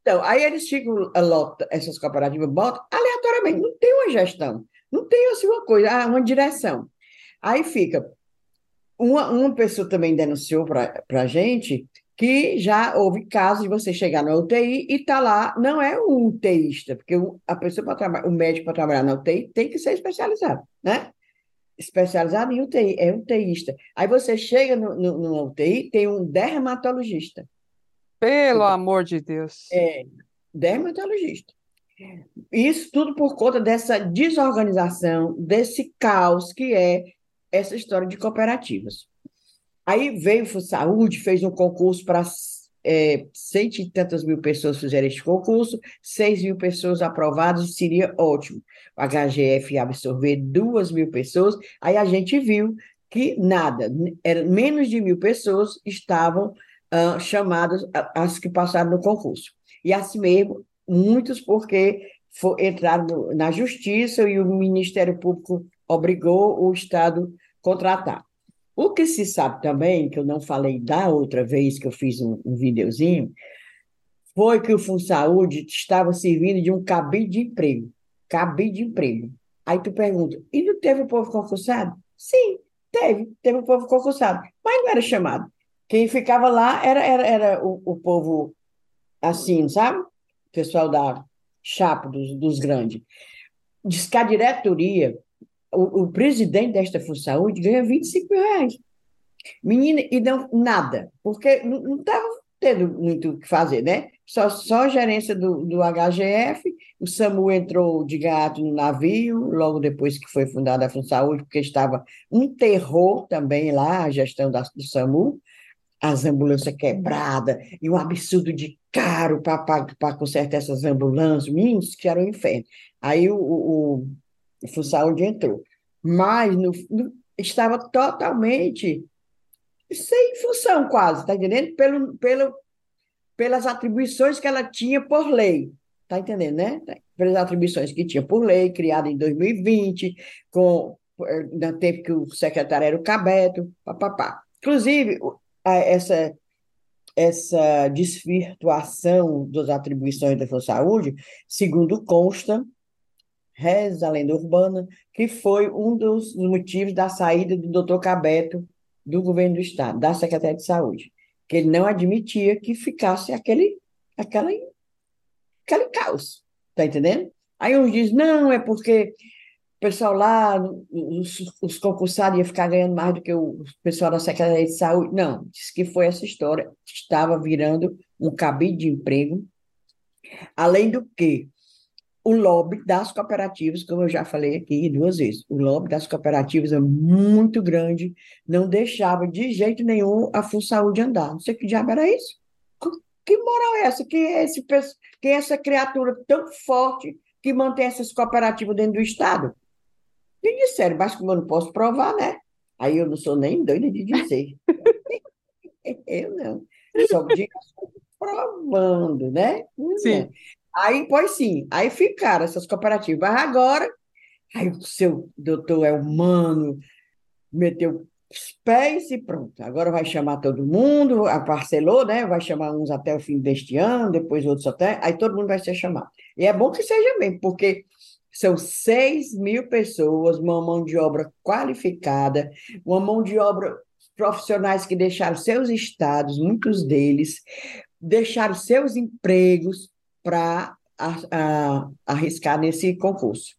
Então, aí eles ficam, lota, essas cooperativas botam aleatoriamente, não tem uma gestão. Não tem assim uma coisa, ah, uma direção. Aí fica. Uma, uma pessoa também denunciou para a gente que já houve casos de você chegar na UTI e tá lá, não é um UTIista, porque a pessoa para trabalhar, o médico para trabalhar na UTI tem que ser especializado, né? Especializado em UTI, é UTIista. Aí você chega no, no, no UTI, tem um dermatologista. Pelo amor de Deus. É, dermatologista. Isso tudo por conta dessa desorganização, desse caos que é essa história de cooperativas. Aí veio o Saúde, fez um concurso para é, cento e tantas mil pessoas fizeram este concurso, seis mil pessoas aprovadas, seria ótimo. O HGF ia absorver duas mil pessoas, aí a gente viu que nada, era, menos de mil pessoas estavam uh, chamadas, as que passaram no concurso. E assim mesmo, muitos porque for, entraram no, na justiça e o Ministério Público obrigou o Estado a contratar. O que se sabe também, que eu não falei da outra vez que eu fiz um, um videozinho, foi que o Fundo Saúde estava servindo de um cabide de emprego. Cabide de emprego. Aí tu pergunta, e não teve o povo concursado? Sim, teve, teve o povo concursado, mas não era chamado. Quem ficava lá era, era, era o, o povo assim, sabe? O pessoal da chapa dos, dos grandes. Diz que a diretoria o, o presidente desta Fundo Saúde ganha 25 mil reais. Menina, e não nada, porque não estava tendo muito o que fazer, né? Só, só a gerência do, do HGF, o SAMU entrou de gato no navio, logo depois que foi fundada a Fundo Saúde, porque estava um terror também lá, a gestão da, do SAMU, as ambulâncias quebradas, e um absurdo de caro para consertar essas ambulâncias, meninos, que era um inferno. Aí o, o, o entrou. Mas no, no, estava totalmente sem função, quase, está entendendo? Pelo, pelo, pelas atribuições que ela tinha por lei. Está entendendo, né? Pelas atribuições que tinha por lei, criada em 2020, com, no tempo que o secretário era o Cabeto, papapá. Inclusive, essa, essa desvirtuação das atribuições da saúde, segundo consta Reza a lenda urbana, que foi um dos motivos da saída do doutor Cabeto do governo do Estado, da Secretaria de Saúde, que ele não admitia que ficasse aquele, aquela, aquele caos, tá entendendo? Aí uns dizem, não, é porque pessoal lá, os, os concursados iam ficar ganhando mais do que o pessoal da Secretaria de Saúde. Não, disse que foi essa história, estava virando um cabide de emprego, além do que o lobby das cooperativas, como eu já falei aqui duas vezes, o lobby das cooperativas é muito grande, não deixava de jeito nenhum a Full Saúde andar. Não sei que diabo era isso. Que moral é essa? Quem é, esse, quem é essa criatura tão forte que mantém essas cooperativas dentro do Estado? Me disseram, mas como eu não posso provar, né? Aí eu não sou nem doida de dizer. [LAUGHS] eu não. Só digo provando, né? Sim. É. Aí, pois sim, aí ficaram essas cooperativas. Mas agora, aí o seu doutor é humano, meteu os pés e pronto. Agora vai chamar todo mundo, a parcelou, né? Vai chamar uns até o fim deste ano, depois outros até, aí todo mundo vai ser chamado. E é bom que seja mesmo, porque são 6 mil pessoas, uma mão de obra qualificada, uma mão de obra profissionais que deixaram seus estados, muitos deles, deixaram seus empregos, para arriscar nesse concurso.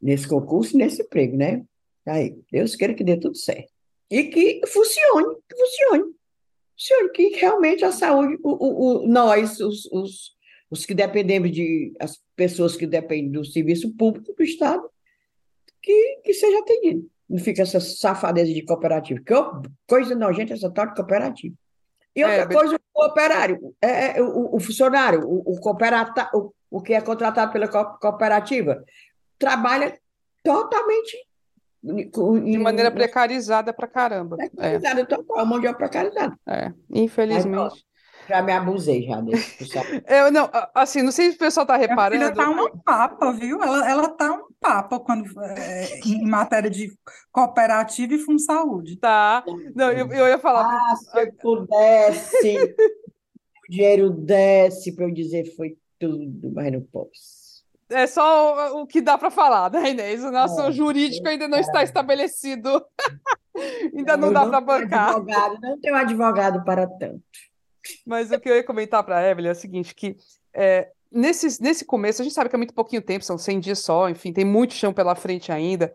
Nesse concurso, nesse emprego, né? Aí, Deus queira que dê tudo certo. E que funcione, que funcione. Funcione, que realmente a saúde, o, o, o nós, os, os, os que dependemos de, as pessoas que dependem do serviço público do Estado, que, que seja atendido. Não fica essa safadeza de cooperativa. Que coisa nojenta essa tal de cooperativa. E outra é, coisa, o operário, é, é, o, o, funcionário, o, o, cooperata, o, o que é contratado pela cooperativa, trabalha totalmente. De maneira precarizada para caramba. Precarizada, é. total, mão de obra precarizada. É, infelizmente. Já me abusei já desse. [LAUGHS] eu não, assim, não sei se o pessoal está reparando. Ela está uma papa, viu? Ela, ela tá um papa quando, é, [LAUGHS] em matéria de cooperativa e fundo saúde. Tá. Não, eu, eu ia falar. Ah, se eu pudesse, [LAUGHS] o dinheiro desce para eu dizer foi tudo, mas não posso. É só o que dá para falar, né, Inês? O nosso é, jurídico ainda não está estabelecido. ainda não, não dá para bancar. Advogado, não tenho advogado para tanto. Mas o que eu ia comentar para a Evelyn é o seguinte, que é, nesse, nesse começo, a gente sabe que é muito pouquinho tempo, são 100 dias só, enfim, tem muito chão pela frente ainda,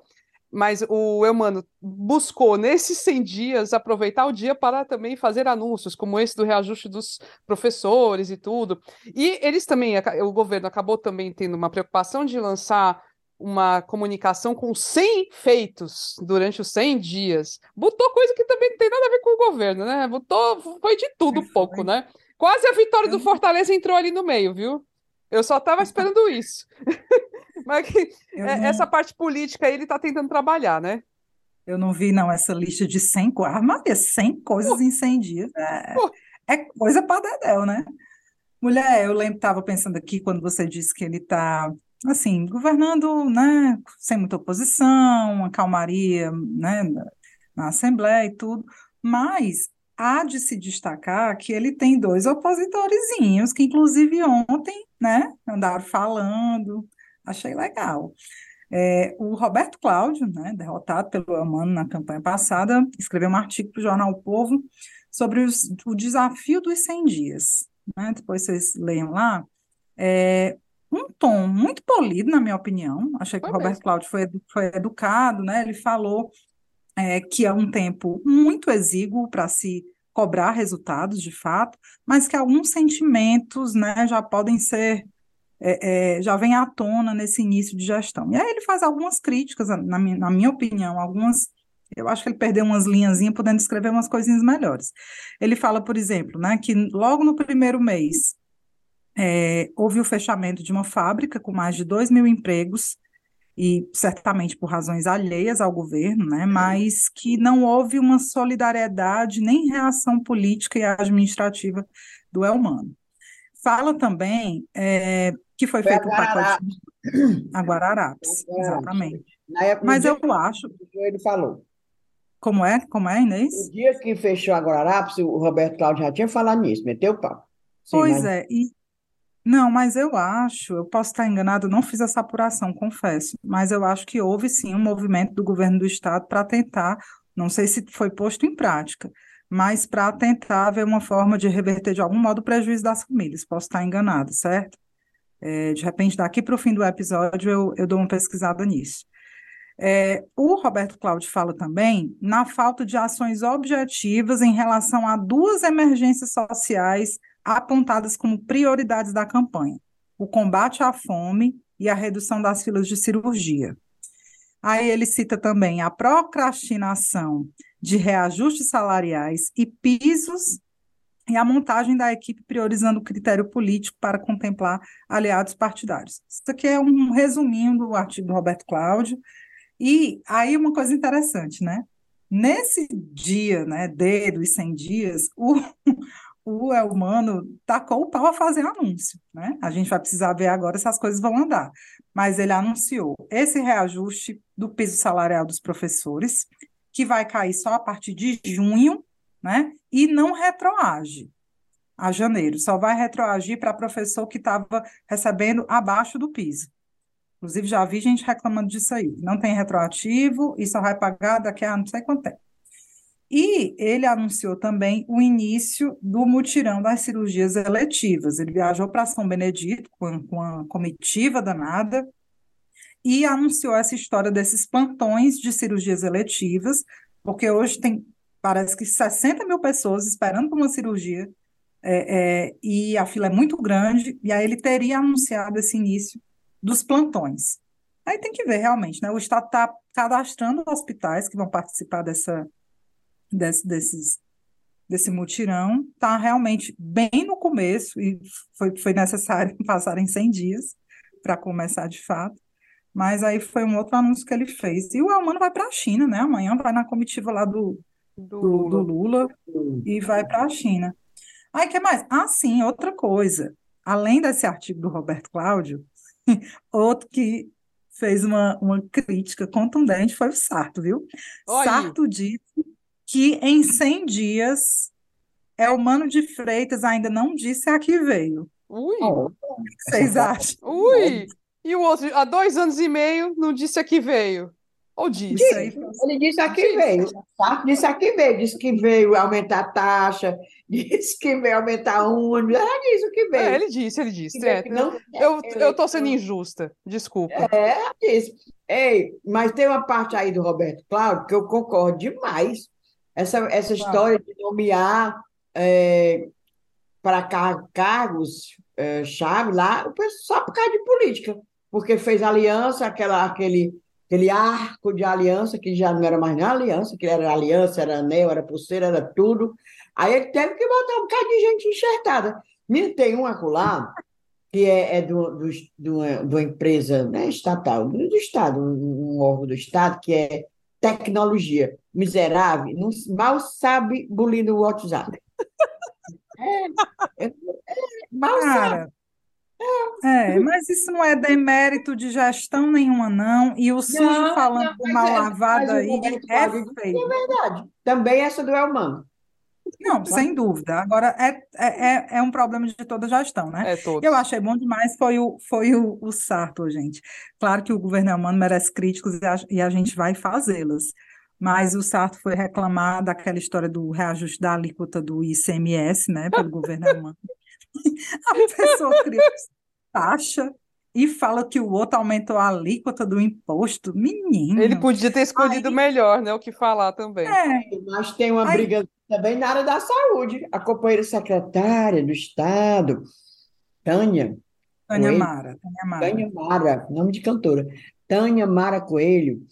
mas o Eumano buscou, nesses 100 dias, aproveitar o dia para também fazer anúncios, como esse do reajuste dos professores e tudo. E eles também, o governo acabou também tendo uma preocupação de lançar uma comunicação com 100 feitos durante os 100 dias. Botou coisa que também não tem nada a ver com o governo, né? Botou, foi de tudo um pouco, né? Quase a vitória do Fortaleza entrou ali no meio, viu? Eu só estava esperando isso. [LAUGHS] Mas que, é, não... essa parte política aí ele está tentando trabalhar, né? Eu não vi, não, essa lista de 100 coisas. Maria, 100 coisas em 100 dias. É, é coisa para Dedéu, né? Mulher, eu lembro, estava pensando aqui quando você disse que ele está, assim, governando, né, sem muita oposição, uma calmaria, né, na Assembleia e tudo, mas há de se destacar que ele tem dois opositorzinhos, que inclusive ontem, né, andaram falando, achei legal. É, o Roberto Cláudio, né, derrotado pelo Amano na campanha passada, escreveu um artigo para o jornal o Povo sobre os, o desafio dos 100 dias. Né, depois vocês leiam lá. É, um tom muito polido, na minha opinião. Achei que foi o Roberto. Cláudio foi, foi educado, né? Ele falou é, que é um tempo muito exíguo para se cobrar resultados, de fato, mas que alguns sentimentos né, já podem ser, é, é, já vem à tona nesse início de gestão. E aí ele faz algumas críticas, na minha, na minha opinião, algumas eu acho que ele perdeu umas linhazinhas podendo escrever umas coisinhas melhores. Ele fala, por exemplo, né, que logo no primeiro mês é, houve o fechamento de uma fábrica com mais de 2 mil empregos, e certamente por razões alheias ao governo, né, mas que não houve uma solidariedade nem reação política e administrativa do Elmano. Fala também é, que foi, foi feito o um pacote a Guararapes, exatamente. Época, mas eu acho. Ele falou. Como é? Como é, Inês? O dia que fechou a Guararapes, o Roberto Cláudio já tinha falado nisso, meteu o pau. Sim, pois mas... é, e não, mas eu acho, eu posso estar enganado, não fiz essa apuração, confesso, mas eu acho que houve sim um movimento do governo do estado para tentar, não sei se foi posto em prática, mas para tentar ver uma forma de reverter de algum modo o prejuízo das famílias. Posso estar enganado, certo? É, de repente, daqui para o fim do episódio, eu, eu dou uma pesquisada nisso. É, o Roberto Cláudio fala também na falta de ações objetivas em relação a duas emergências sociais apontadas como prioridades da campanha: o combate à fome e a redução das filas de cirurgia. Aí ele cita também a procrastinação de reajustes salariais e pisos e a montagem da equipe priorizando o critério político para contemplar aliados partidários. Isso aqui é um resuminho do artigo do Roberto Cláudio. E aí uma coisa interessante, né? Nesse dia, né, D dos 100 dias, o, o Elmano tacou o pau a fazer anúncio, né? A gente vai precisar ver agora se as coisas vão andar. Mas ele anunciou esse reajuste do piso salarial dos professores, que vai cair só a partir de junho, né? E não retroage a janeiro, só vai retroagir para professor que estava recebendo abaixo do piso. Inclusive, já vi gente reclamando disso aí. Não tem retroativo e só vai pagar daqui a não sei quanto tempo. E ele anunciou também o início do mutirão das cirurgias eletivas. Ele viajou para São Benedito com, com uma comitiva danada e anunciou essa história desses plantões de cirurgias eletivas, porque hoje tem, parece que 60 mil pessoas esperando por uma cirurgia é, é, e a fila é muito grande, e aí ele teria anunciado esse início dos plantões. Aí tem que ver realmente, né? O Estado está cadastrando hospitais que vão participar dessa desse, desses, desse mutirão está realmente bem no começo e foi, foi necessário [LAUGHS] passarem 100 dias para começar de fato. Mas aí foi um outro anúncio que ele fez. E o Elmano vai para a China, né? Amanhã vai na comitiva lá do, do, do, do Lula e vai para a China. Aí, que mais? Ah, sim, outra coisa. Além desse artigo do Roberto Cláudio, [LAUGHS] outro que fez uma, uma crítica contundente foi o Sarto, viu? Oi. Sarto disse que em 100 dias é o Mano de Freitas ainda não disse a que veio. Ui! O que vocês [LAUGHS] acham? Ui! E o outro, há dois anos e meio, não disse a que veio. Ou disse? disse ele disse aqui disse. veio. Tá? Disse aqui veio. Disse que veio aumentar a taxa, [LAUGHS] disse que veio aumentar o ônibus. Ela disse o que veio. É, ele disse, ele disse. É, não, eu, eu tô sendo injusta, desculpa. É, disse. Ei, mas tem uma parte aí do Roberto Claro que eu concordo demais. Essa, essa história de nomear é, para car cargos é, chave lá, só por causa de política, porque fez aliança, aquela, aquele aquele arco de aliança, que já não era mais nem aliança, que era aliança, era anel, era pulseira, era tudo. Aí ele teve que botar um bocado de gente enxertada. Tem um acolá, que é, é do, do, do, de uma empresa né, estatal, do, do Estado, um, um órgão do Estado, que é tecnologia. Miserável, não, mal sabe bulir no WhatsApp. É, é, é, mal Cara, sabe. É, mas isso não é demérito de gestão nenhuma, não. E o sujo não, falando não, mal é, lavado aí é feio. É verdade. Também essa do Elmano. Não, sem dúvida. Agora, é, é, é, é um problema de toda gestão, né? É todo. Eu achei bom demais foi o, foi o, o Sarto, gente. Claro que o governo Elmano merece críticas e a, e a gente vai fazê-las. Mas o Sarto foi reclamar daquela história do reajuste da alíquota do ICMS, né, pelo governo Elmano. [LAUGHS] a pessoa cria taxa e fala que o outro aumentou a alíquota do imposto. Menino. Ele podia ter escolhido aí, melhor, né? O que falar também. É, mas tem uma aí, briga também na área da saúde. A companheira secretária do Estado, Tânia. Tânia Coelho, Mara. Tânia Mara. Tânia Mara, nome de cantora. Tânia Mara Coelho.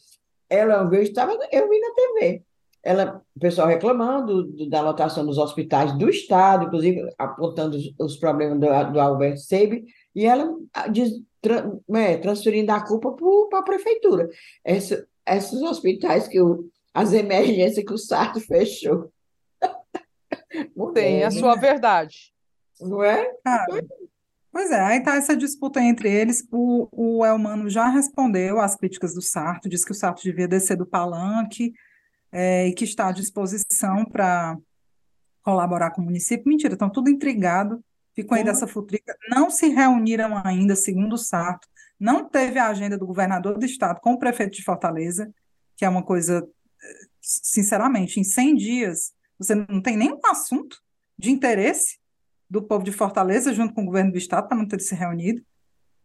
Ela uma vez estava, eu vi na TV ela, o pessoal reclamando da lotação dos hospitais do Estado, inclusive apontando os, os problemas do, do Albert Seib, e ela ah, diz, tra, é, transferindo a culpa para a prefeitura. Essa, esses hospitais que o, as emergências que o Sarto [LAUGHS] fechou. Tem a sua verdade. Não é? Ah, pois é, aí está essa disputa entre eles. O, o Elmano já respondeu às críticas do Sarto, disse que o Sarto devia descer do palanque, é, e que está à disposição para colaborar com o município. Mentira, estão tudo intrigados, ficam aí dessa futrica, não se reuniram ainda, segundo o Sarto, não teve a agenda do governador do estado com o prefeito de Fortaleza, que é uma coisa, sinceramente, em 100 dias, você não tem nenhum assunto de interesse do povo de Fortaleza junto com o governo do estado para não ter se reunido.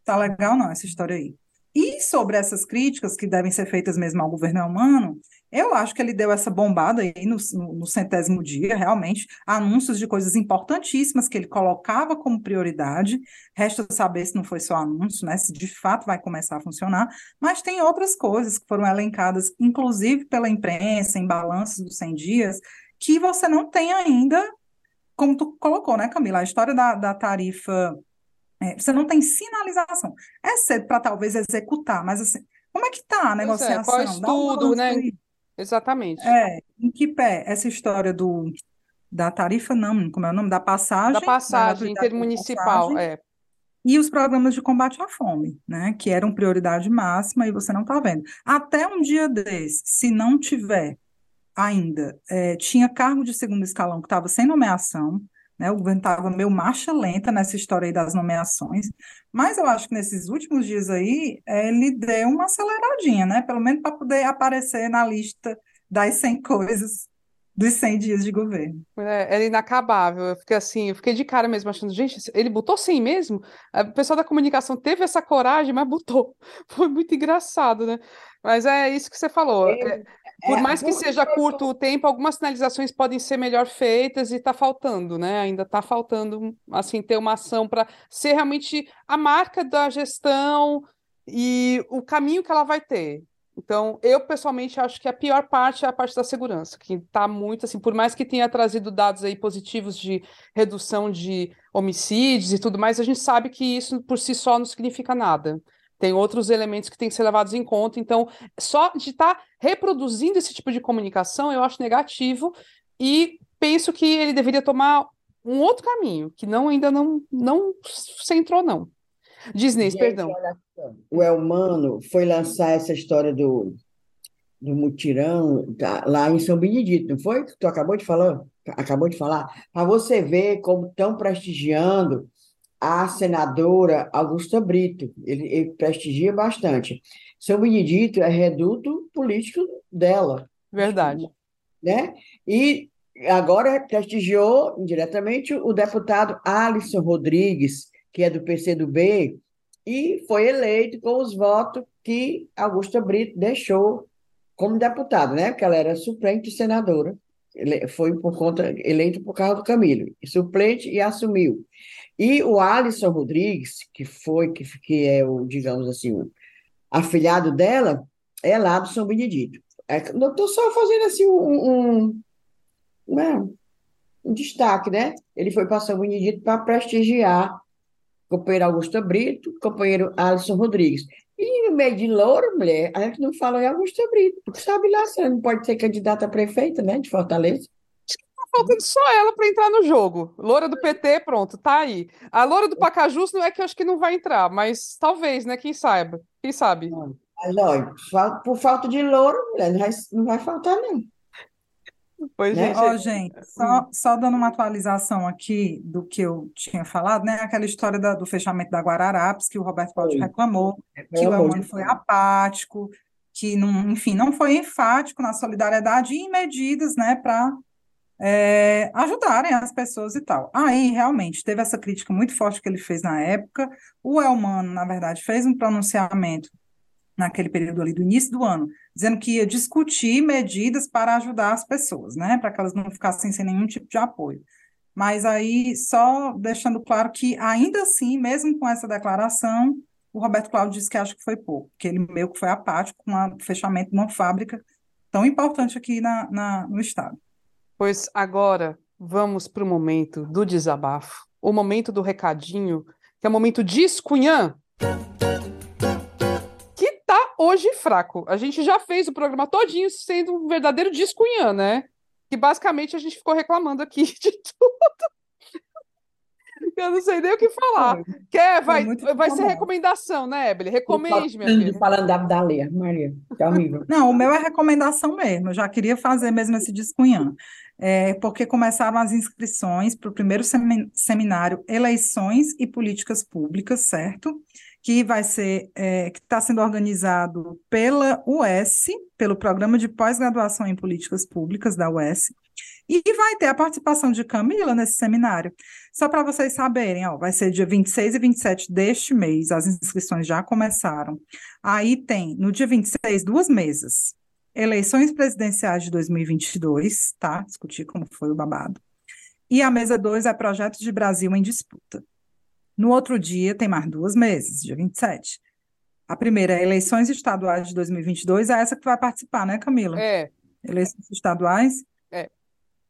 Tá legal não essa história aí. E sobre essas críticas que devem ser feitas mesmo ao governo humano, eu acho que ele deu essa bombada aí no, no, centésimo dia, realmente, anúncios de coisas importantíssimas que ele colocava como prioridade. Resta saber se não foi só anúncio, né? Se de fato vai começar a funcionar. Mas tem outras coisas que foram elencadas, inclusive pela imprensa, em balanços dos 100 dias, que você não tem ainda, como tu colocou, né, Camila? A história da, da tarifa. É, você não tem sinalização. É cedo para talvez executar, mas assim, como é que está a negociação? Pois é, qual estudo, né? Aí. Exatamente. É, em que pé? Essa história do, da tarifa, não, como é o nome? Da passagem. Da passagem intermunicipal, passagem, é. E os programas de combate à fome, né? Que eram prioridade máxima e você não está vendo. Até um dia desse, se não tiver ainda, é, tinha cargo de segundo escalão que estava sem nomeação, né? O governo estava meio marcha lenta nessa história aí das nomeações, mas eu acho que nesses últimos dias aí ele deu uma aceleradinha, né? Pelo menos para poder aparecer na lista das 100 [LAUGHS] coisas dos 100 dias de governo. É, era inacabável. Eu fiquei assim, eu fiquei de cara mesmo, achando, gente, ele botou sim mesmo? O pessoal da comunicação teve essa coragem, mas botou. [LAUGHS] Foi muito engraçado, né? Mas é isso que você falou. É, por é, mais que seja curto o tempo, algumas sinalizações podem ser melhor feitas e está faltando, né? Ainda está faltando, assim, ter uma ação para ser realmente a marca da gestão e o caminho que ela vai ter. Então, eu pessoalmente acho que a pior parte é a parte da segurança, que está muito assim, por mais que tenha trazido dados aí positivos de redução de homicídios e tudo mais, a gente sabe que isso por si só não significa nada. Tem outros elementos que têm que ser levados em conta. Então, só de estar tá reproduzindo esse tipo de comunicação, eu acho negativo e penso que ele deveria tomar um outro caminho, que não ainda não, não centrou, não. Disney, Gente, perdão. o Elmano foi lançar essa história do, do mutirão tá, lá em São Benedito, não foi? Tu acabou de falar? Acabou de falar? Para você ver como estão prestigiando a senadora Augusta Brito. Ele, ele, prestigia bastante. São Benedito é reduto político dela. Verdade. Né? E agora prestigiou indiretamente o deputado Alisson Rodrigues, que é do PCdoB, e foi eleito com os votos que Augusta Brito deixou como deputado, né? Porque ela era suplente senadora. Ele foi por conta eleito por causa do Camilo, suplente e assumiu. E o Alisson Rodrigues, que foi que, que é o, digamos assim, o afilhado dela, é lá do São Benedito. É, eu estou só fazendo assim um, um, um, um destaque, né? Ele foi para São Benedito para prestigiar o companheiro Augusto Brito, companheiro Alisson Rodrigues. E no meio de louro, mulher, a gente não fala em Augusto Brito, porque sabe lá, você não pode ser candidata a prefeita, né, de Fortaleza. Faltando só ela para entrar no jogo. Loura do PT, pronto, tá aí. A loura do Pacajus não é que eu acho que não vai entrar, mas talvez, né? Quem saiba, quem sabe. Mas, olha, por falta de louro, não vai, não vai faltar, não. Pois, né? gente, oh, gente só, só dando uma atualização aqui do que eu tinha falado, né? Aquela história da, do fechamento da Guararapes, que o Roberto Cláudio reclamou, que o Elmano foi apático, que, não, enfim, não foi enfático na solidariedade e em medidas, né, para é, ajudarem as pessoas e tal. Aí, realmente, teve essa crítica muito forte que ele fez na época. O Elmano, na verdade, fez um pronunciamento naquele período ali do início do ano, dizendo que ia discutir medidas para ajudar as pessoas, né, para que elas não ficassem sem nenhum tipo de apoio. Mas aí, só deixando claro que, ainda assim, mesmo com essa declaração, o Roberto Cláudio disse que acha que foi pouco, que ele meio que foi apático com o fechamento de uma fábrica tão importante aqui na, na no Estado. Pois agora vamos para o momento do desabafo, o momento do recadinho, que é o momento de Cunhã hoje fraco. A gente já fez o programa todinho sendo um verdadeiro discunhã, né? Que basicamente a gente ficou reclamando aqui [LAUGHS] de tudo. Eu não sei nem o que falar. Quer, vai, vai ser recomendação, né, Ebele? Recomende, minha filha. Falando da Dália, Maria. Tá horrível. Não, o meu é recomendação mesmo. Eu já queria fazer mesmo esse discunhã. É, porque começaram as inscrições para o primeiro seminário Eleições e Políticas Públicas, certo? que vai ser, é, que está sendo organizado pela UES, pelo Programa de Pós-Graduação em Políticas Públicas da UES, e vai ter a participação de Camila nesse seminário. Só para vocês saberem, ó, vai ser dia 26 e 27 deste mês, as inscrições já começaram. Aí tem, no dia 26, duas mesas. Eleições presidenciais de 2022, tá? Discutir como foi o babado. E a mesa 2 é Projetos de Brasil em Disputa. No outro dia, tem mais duas meses, dia 27. A primeira é eleições estaduais de 2022, é essa que vai participar, né, Camila? É. Eleições estaduais. É.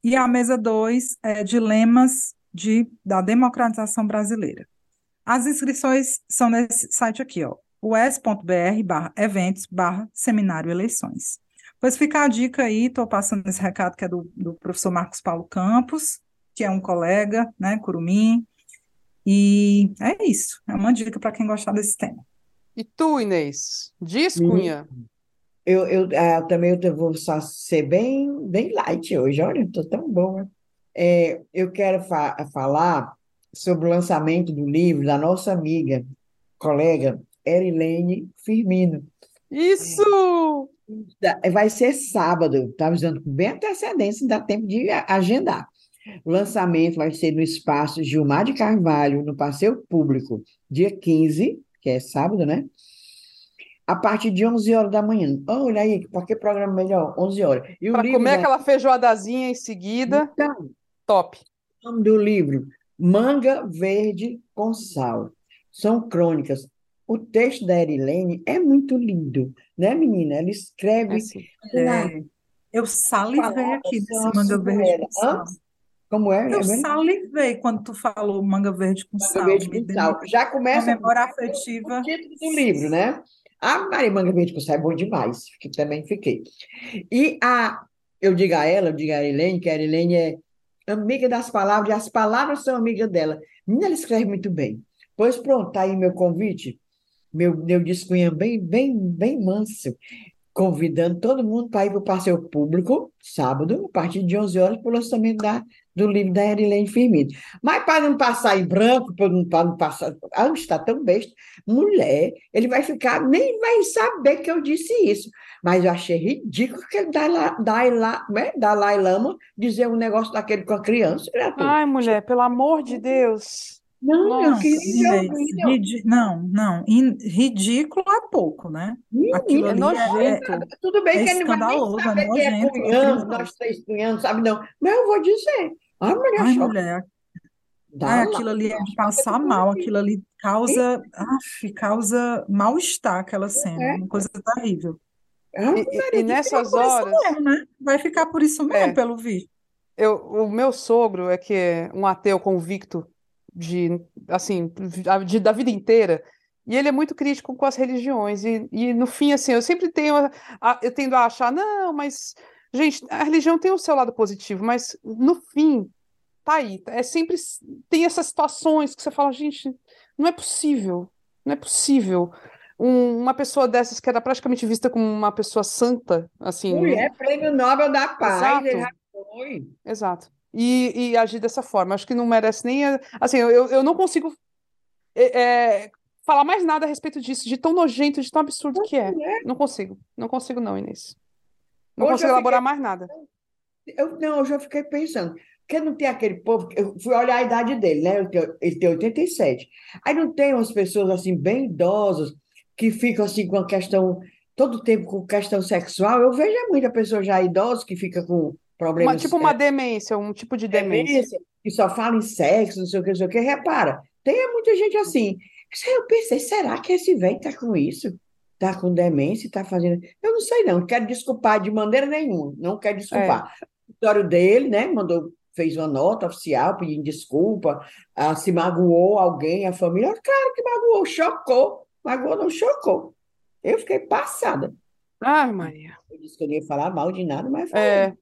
E a mesa 2 é dilemas de, da democratização brasileira. As inscrições são nesse site aqui, ó, us.br barra eventos barra seminário eleições. Pois fica a dica aí, estou passando esse recado que é do, do professor Marcos Paulo Campos, que é um colega, né, Curumim, e é isso. É uma dica para quem gostar desse tema. E tu, Inês? Diz, Cunha? Eu, eu, eu também eu vou só ser bem, bem light hoje. Olha, estou tão boa. É, eu quero fa falar sobre o lançamento do livro da nossa amiga, colega Erilene Firmino. Isso! Vai ser sábado, está avisando com bem antecedência, dá tempo de agendar. O lançamento vai ser no espaço Gilmar de Carvalho, no Passeio Público, dia 15, que é sábado, né? A partir de 11 horas da manhã. Oh, olha aí, para que programa melhor? 11 horas. Para comer aquela feijoadazinha em seguida. Então, top. O nome do livro, Manga Verde com Sal. São crônicas. O texto da Erilene é muito lindo, né, menina? Ela escreve. É, é. Eu salivei aqui desse Manga Verde com Sal. Como é? Eu é salivei quando tu falou manga verde com manga sal. Verde com sal. Já começa a memória afetiva. O título do livro, né? A Maria Manga Verde com sal é bom demais, que também fiquei. E a, eu digo a ela, eu digo a Helene, que a Helene é amiga das palavras, e as palavras são amigas dela. Menina, ela escreve muito bem. Pois pronto, tá aí meu convite, meu, meu discunha bem, bem, bem manso. convidando todo mundo para ir para o passeio público, sábado, a partir de 11 horas, para o lançamento da, do livro da Erilene Firmino. Mas para não passar em branco, para não, não passar. Ah, está tão besta. Mulher, ele vai ficar, nem vai saber que eu disse isso. Mas eu achei ridículo que ele Dalai, né, Dalai Lama dizer um negócio daquele com a criança. Ai, mulher, pelo amor de Deus. Não, Nossa, gente, não, não, ridículo é pouco, né? Aquilo é nojento. É, tudo bem é que ele não vai nem saber é quem é cunhando, nós três cunhando, sabe não. Mas eu vou dizer. Ai, mulher, Ai, mulher. Ai, aquilo ali é passar mal, aquilo ali causa, af, causa mal-estar aquela cena, é. uma coisa terrível. E, e, nessas horas. Mesmo, né? Vai ficar por isso mesmo, é. pelo vídeo. Eu, o meu sogro é que é um ateu convicto de assim de, da vida inteira. E ele é muito crítico com as religiões. E, e no fim assim eu sempre tenho a, a, eu tendo a achar não mas gente a religião tem o seu lado positivo mas no fim tá aí. É sempre tem essas situações que você fala gente não é possível não é possível um, uma pessoa dessas que era praticamente vista como uma pessoa santa assim mulher prêmio Nobel da Paz exato, exato e, e agir dessa forma. Acho que não merece nem. Assim, eu, eu não consigo é, é, falar mais nada a respeito disso, de tão nojento, de tão absurdo que é. é. Não consigo. Não consigo, não, Inês. Não hoje consigo elaborar fiquei... mais nada. Eu, não, eu fiquei pensando. Porque não tem aquele povo. Eu fui olhar a idade dele, né? Ele tem, ele tem 87. Aí não tem umas pessoas assim, bem idosas, que ficam assim com a questão. Todo tempo com questão sexual. Eu vejo muita pessoa já idosa que fica com problemas. Uma, tipo uma demência, um tipo de demência. demência. Que só fala em sexo, não sei o que, não sei o que. Repara, tem muita gente assim. Eu pensei, será que esse velho está com isso? Está com demência, está fazendo. Eu não sei, não. Não quero desculpar de maneira nenhuma. Não quero desculpar. É. O história dele, né? Mandou, fez uma nota oficial pedindo desculpa. Ah, se magoou alguém, a família. Claro que magoou, chocou. Magoou, não chocou. Eu fiquei passada. Ai, Maria. Eu disse que eu não ia falar mal de nada, mas falei. É.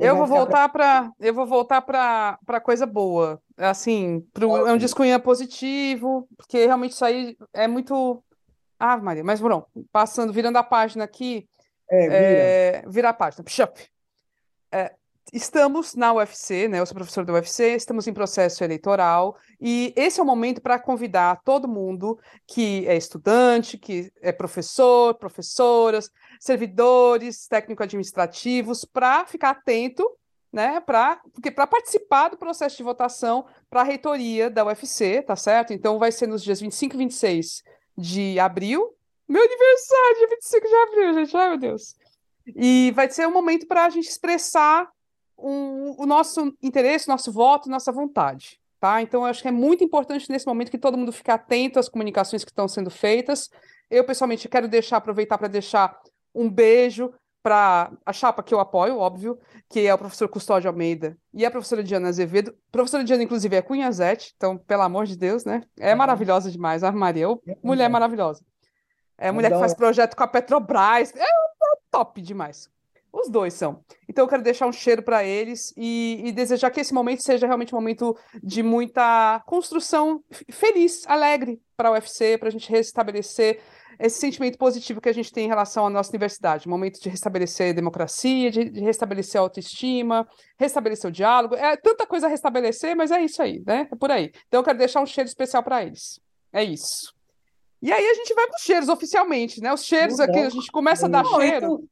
Eu vou voltar para eu vou voltar para coisa boa, assim, pro, é um discunha positivo, porque realmente isso aí é muito ah, Maria, mas não, passando, virando a página aqui, é, vira. É, virar a página, [LAUGHS] é, estamos na UFC, né? Eu sou professor da UFC, estamos em processo eleitoral e esse é o momento para convidar todo mundo que é estudante, que é professor, professoras, servidores técnico-administrativos para ficar atento, né? Para porque para participar do processo de votação para a reitoria da UFC, tá certo? Então vai ser nos dias 25 e 26 de abril. Meu aniversário, dia 25 de abril, gente. Ai, meu Deus. E vai ser um momento para a gente expressar um, o nosso interesse, nosso voto, nossa vontade. Tá? Então, eu acho que é muito importante nesse momento que todo mundo fique atento às comunicações que estão sendo feitas. Eu, pessoalmente, quero deixar, aproveitar para deixar um beijo para a chapa que eu apoio, óbvio, que é o professor Custódio Almeida e a professora Diana Azevedo. A professora Diana, inclusive, é Cunhazete, então, pelo amor de Deus, né? É uhum. maravilhosa demais, a Maria, é mulher maravilhosa. É mulher que faz projeto com a Petrobras, é, é top demais. Os dois são. Então eu quero deixar um cheiro para eles e, e, desejar que esse momento seja realmente um momento de muita construção feliz, alegre para a UFC, para a gente restabelecer esse sentimento positivo que a gente tem em relação à nossa universidade. Momento de restabelecer a democracia, de, de restabelecer a autoestima, restabelecer o diálogo. É tanta coisa a restabelecer, mas é isso aí, né? É por aí. Então eu quero deixar um cheiro especial para eles. É isso. E aí a gente vai para os cheiros oficialmente, né? Os cheiros aqui, a gente começa a dar cheiro.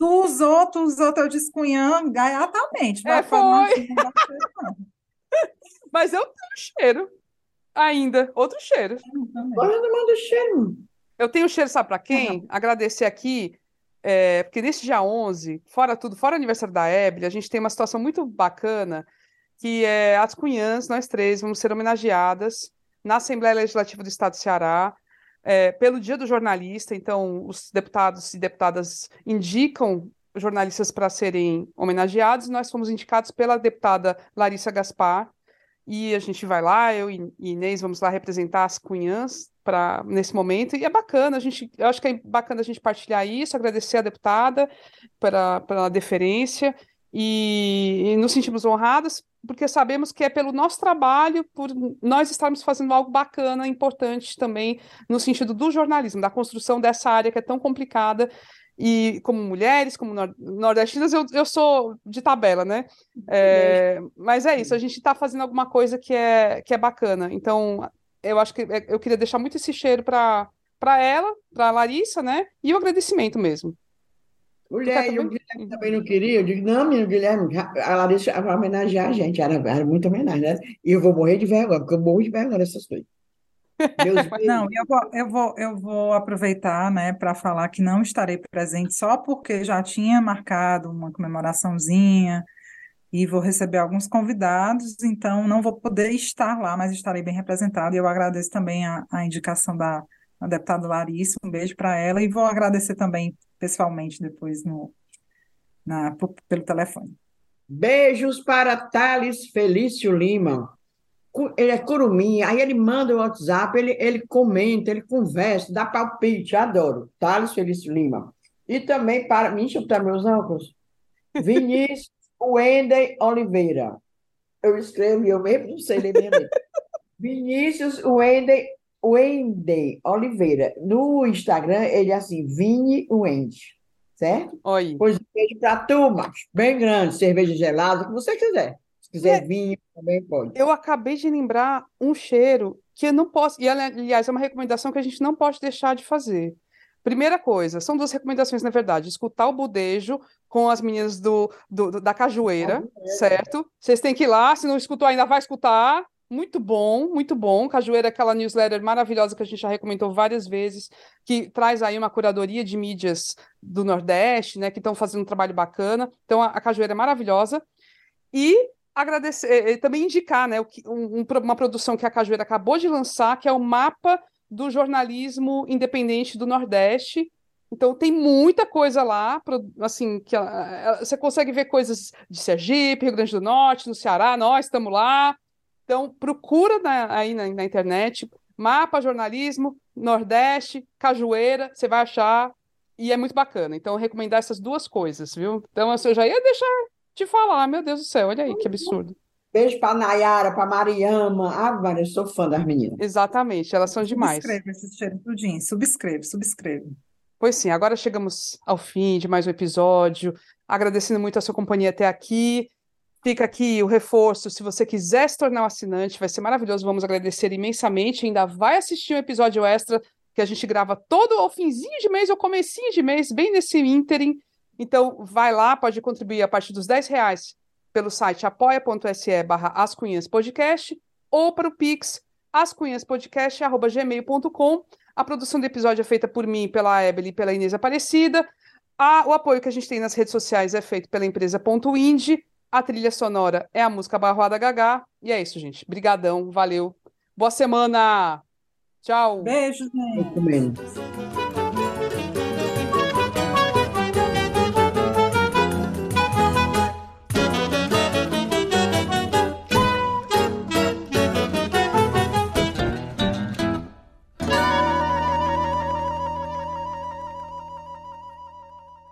Tu usou, tu usou teu descunhão gaiatamente. É, foi. [LAUGHS] Mas eu tenho cheiro ainda. Outro cheiro. Olha, não manda cheiro. Eu tenho cheiro, sabe para quem? Uhum. Agradecer aqui, é, porque nesse dia 11, fora tudo, fora o aniversário da Ebele, a gente tem uma situação muito bacana, que é as cunhãs, nós três, vamos ser homenageadas na Assembleia Legislativa do Estado do Ceará, é, pelo Dia do Jornalista, então os deputados e deputadas indicam jornalistas para serem homenageados, nós fomos indicados pela deputada Larissa Gaspar, e a gente vai lá, eu e Inês vamos lá representar as cunhãs para nesse momento, e é bacana, a gente, eu acho que é bacana a gente partilhar isso, agradecer a deputada pela, pela deferência, e, e nos sentimos honrados porque sabemos que é pelo nosso trabalho, por nós estarmos fazendo algo bacana, importante também no sentido do jornalismo, da construção dessa área que é tão complicada e como mulheres, como nordestinas, eu, eu sou de tabela, né? É, mas é isso, a gente está fazendo alguma coisa que é, que é bacana. Então, eu acho que é, eu queria deixar muito esse cheiro para ela, para a Larissa, né? E o agradecimento mesmo. Mulher, e o Guilherme também não queria. Eu digo, não, menino, Guilherme, a Larissa vai homenagear a gente. Era, era muita homenagem, né? E eu vou morrer de vergonha, porque eu morro de vergonha dessas coisas. [LAUGHS] não, eu vou, eu vou, eu vou aproveitar, né, para falar que não estarei presente só porque já tinha marcado uma comemoraçãozinha e vou receber alguns convidados, então não vou poder estar lá, mas estarei bem representado. E eu agradeço também a, a indicação da, da deputada Larissa, um beijo para ela, e vou agradecer também pessoalmente depois no, na, pelo telefone. Beijos para Thales Felício Lima. Ele é curumim, aí ele manda o WhatsApp, ele, ele comenta, ele conversa, dá palpite, adoro. Thales Felício Lima. E também para. Eu botar meus óculos. [LAUGHS] Vinícius Wendel Oliveira. Eu escrevo e eu mesmo não sei ler minha letra. [LAUGHS] Vinícius Wendel Wendy Oliveira. No Instagram, ele é assim, Vini Wendy, certo? Oi. Pois um beijo para tu, macho. Bem grande, cerveja gelada, o que você quiser. Se quiser é, vinho, também pode. Eu acabei de lembrar um cheiro que eu não posso. E, aliás, é uma recomendação que a gente não pode deixar de fazer. Primeira coisa, são duas recomendações, na verdade. Escutar o budejo com as meninas do, do, da Cajueira, certo? Vocês têm que ir lá, se não escutou ainda, vai escutar. Muito bom, muito bom. Cajueira é aquela newsletter maravilhosa que a gente já recomendou várias vezes, que traz aí uma curadoria de mídias do Nordeste, né, que estão fazendo um trabalho bacana. Então, a, a Cajueira é maravilhosa. E agradecer, também indicar, né, um, uma produção que a Cajueira acabou de lançar, que é o mapa do jornalismo independente do Nordeste. Então tem muita coisa lá, assim, que você consegue ver coisas de Sergipe, Rio Grande do Norte, no Ceará, nós estamos lá. Então, procura na, aí na, na, internet, mapa jornalismo, Nordeste, Cajueira, você vai achar, e é muito bacana. Então, recomendar essas duas coisas, viu? Então, eu já ia deixar te falar, meu Deus do céu, olha aí que absurdo. Beijo para Nayara, para Mariama. Ah, Maria, eu sou fã das meninas. Exatamente, elas são demais. Subscreve esse cheiro tudinho, subscreve, subscreve. Pois sim, agora chegamos ao fim de mais um episódio, agradecendo muito a sua companhia até aqui. Fica aqui o reforço, se você quiser se tornar um assinante, vai ser maravilhoso, vamos agradecer imensamente. Ainda vai assistir um episódio extra que a gente grava todo ao finzinho de mês ou comecinho de mês, bem nesse ínterim. Então, vai lá, pode contribuir a partir dos 10 reais pelo site apoia.se barra ascunhaspodcast ou para o Pix ascunhaspodcast.gmail.com. A produção do episódio é feita por mim, pela Ebele e pela Inês Aparecida. A, o apoio que a gente tem nas redes sociais é feito pela empresa Ponto Indie. A trilha sonora é a música Barroada Gagá. E é isso, gente. Brigadão, valeu. Boa semana. Tchau. Beijo, gente.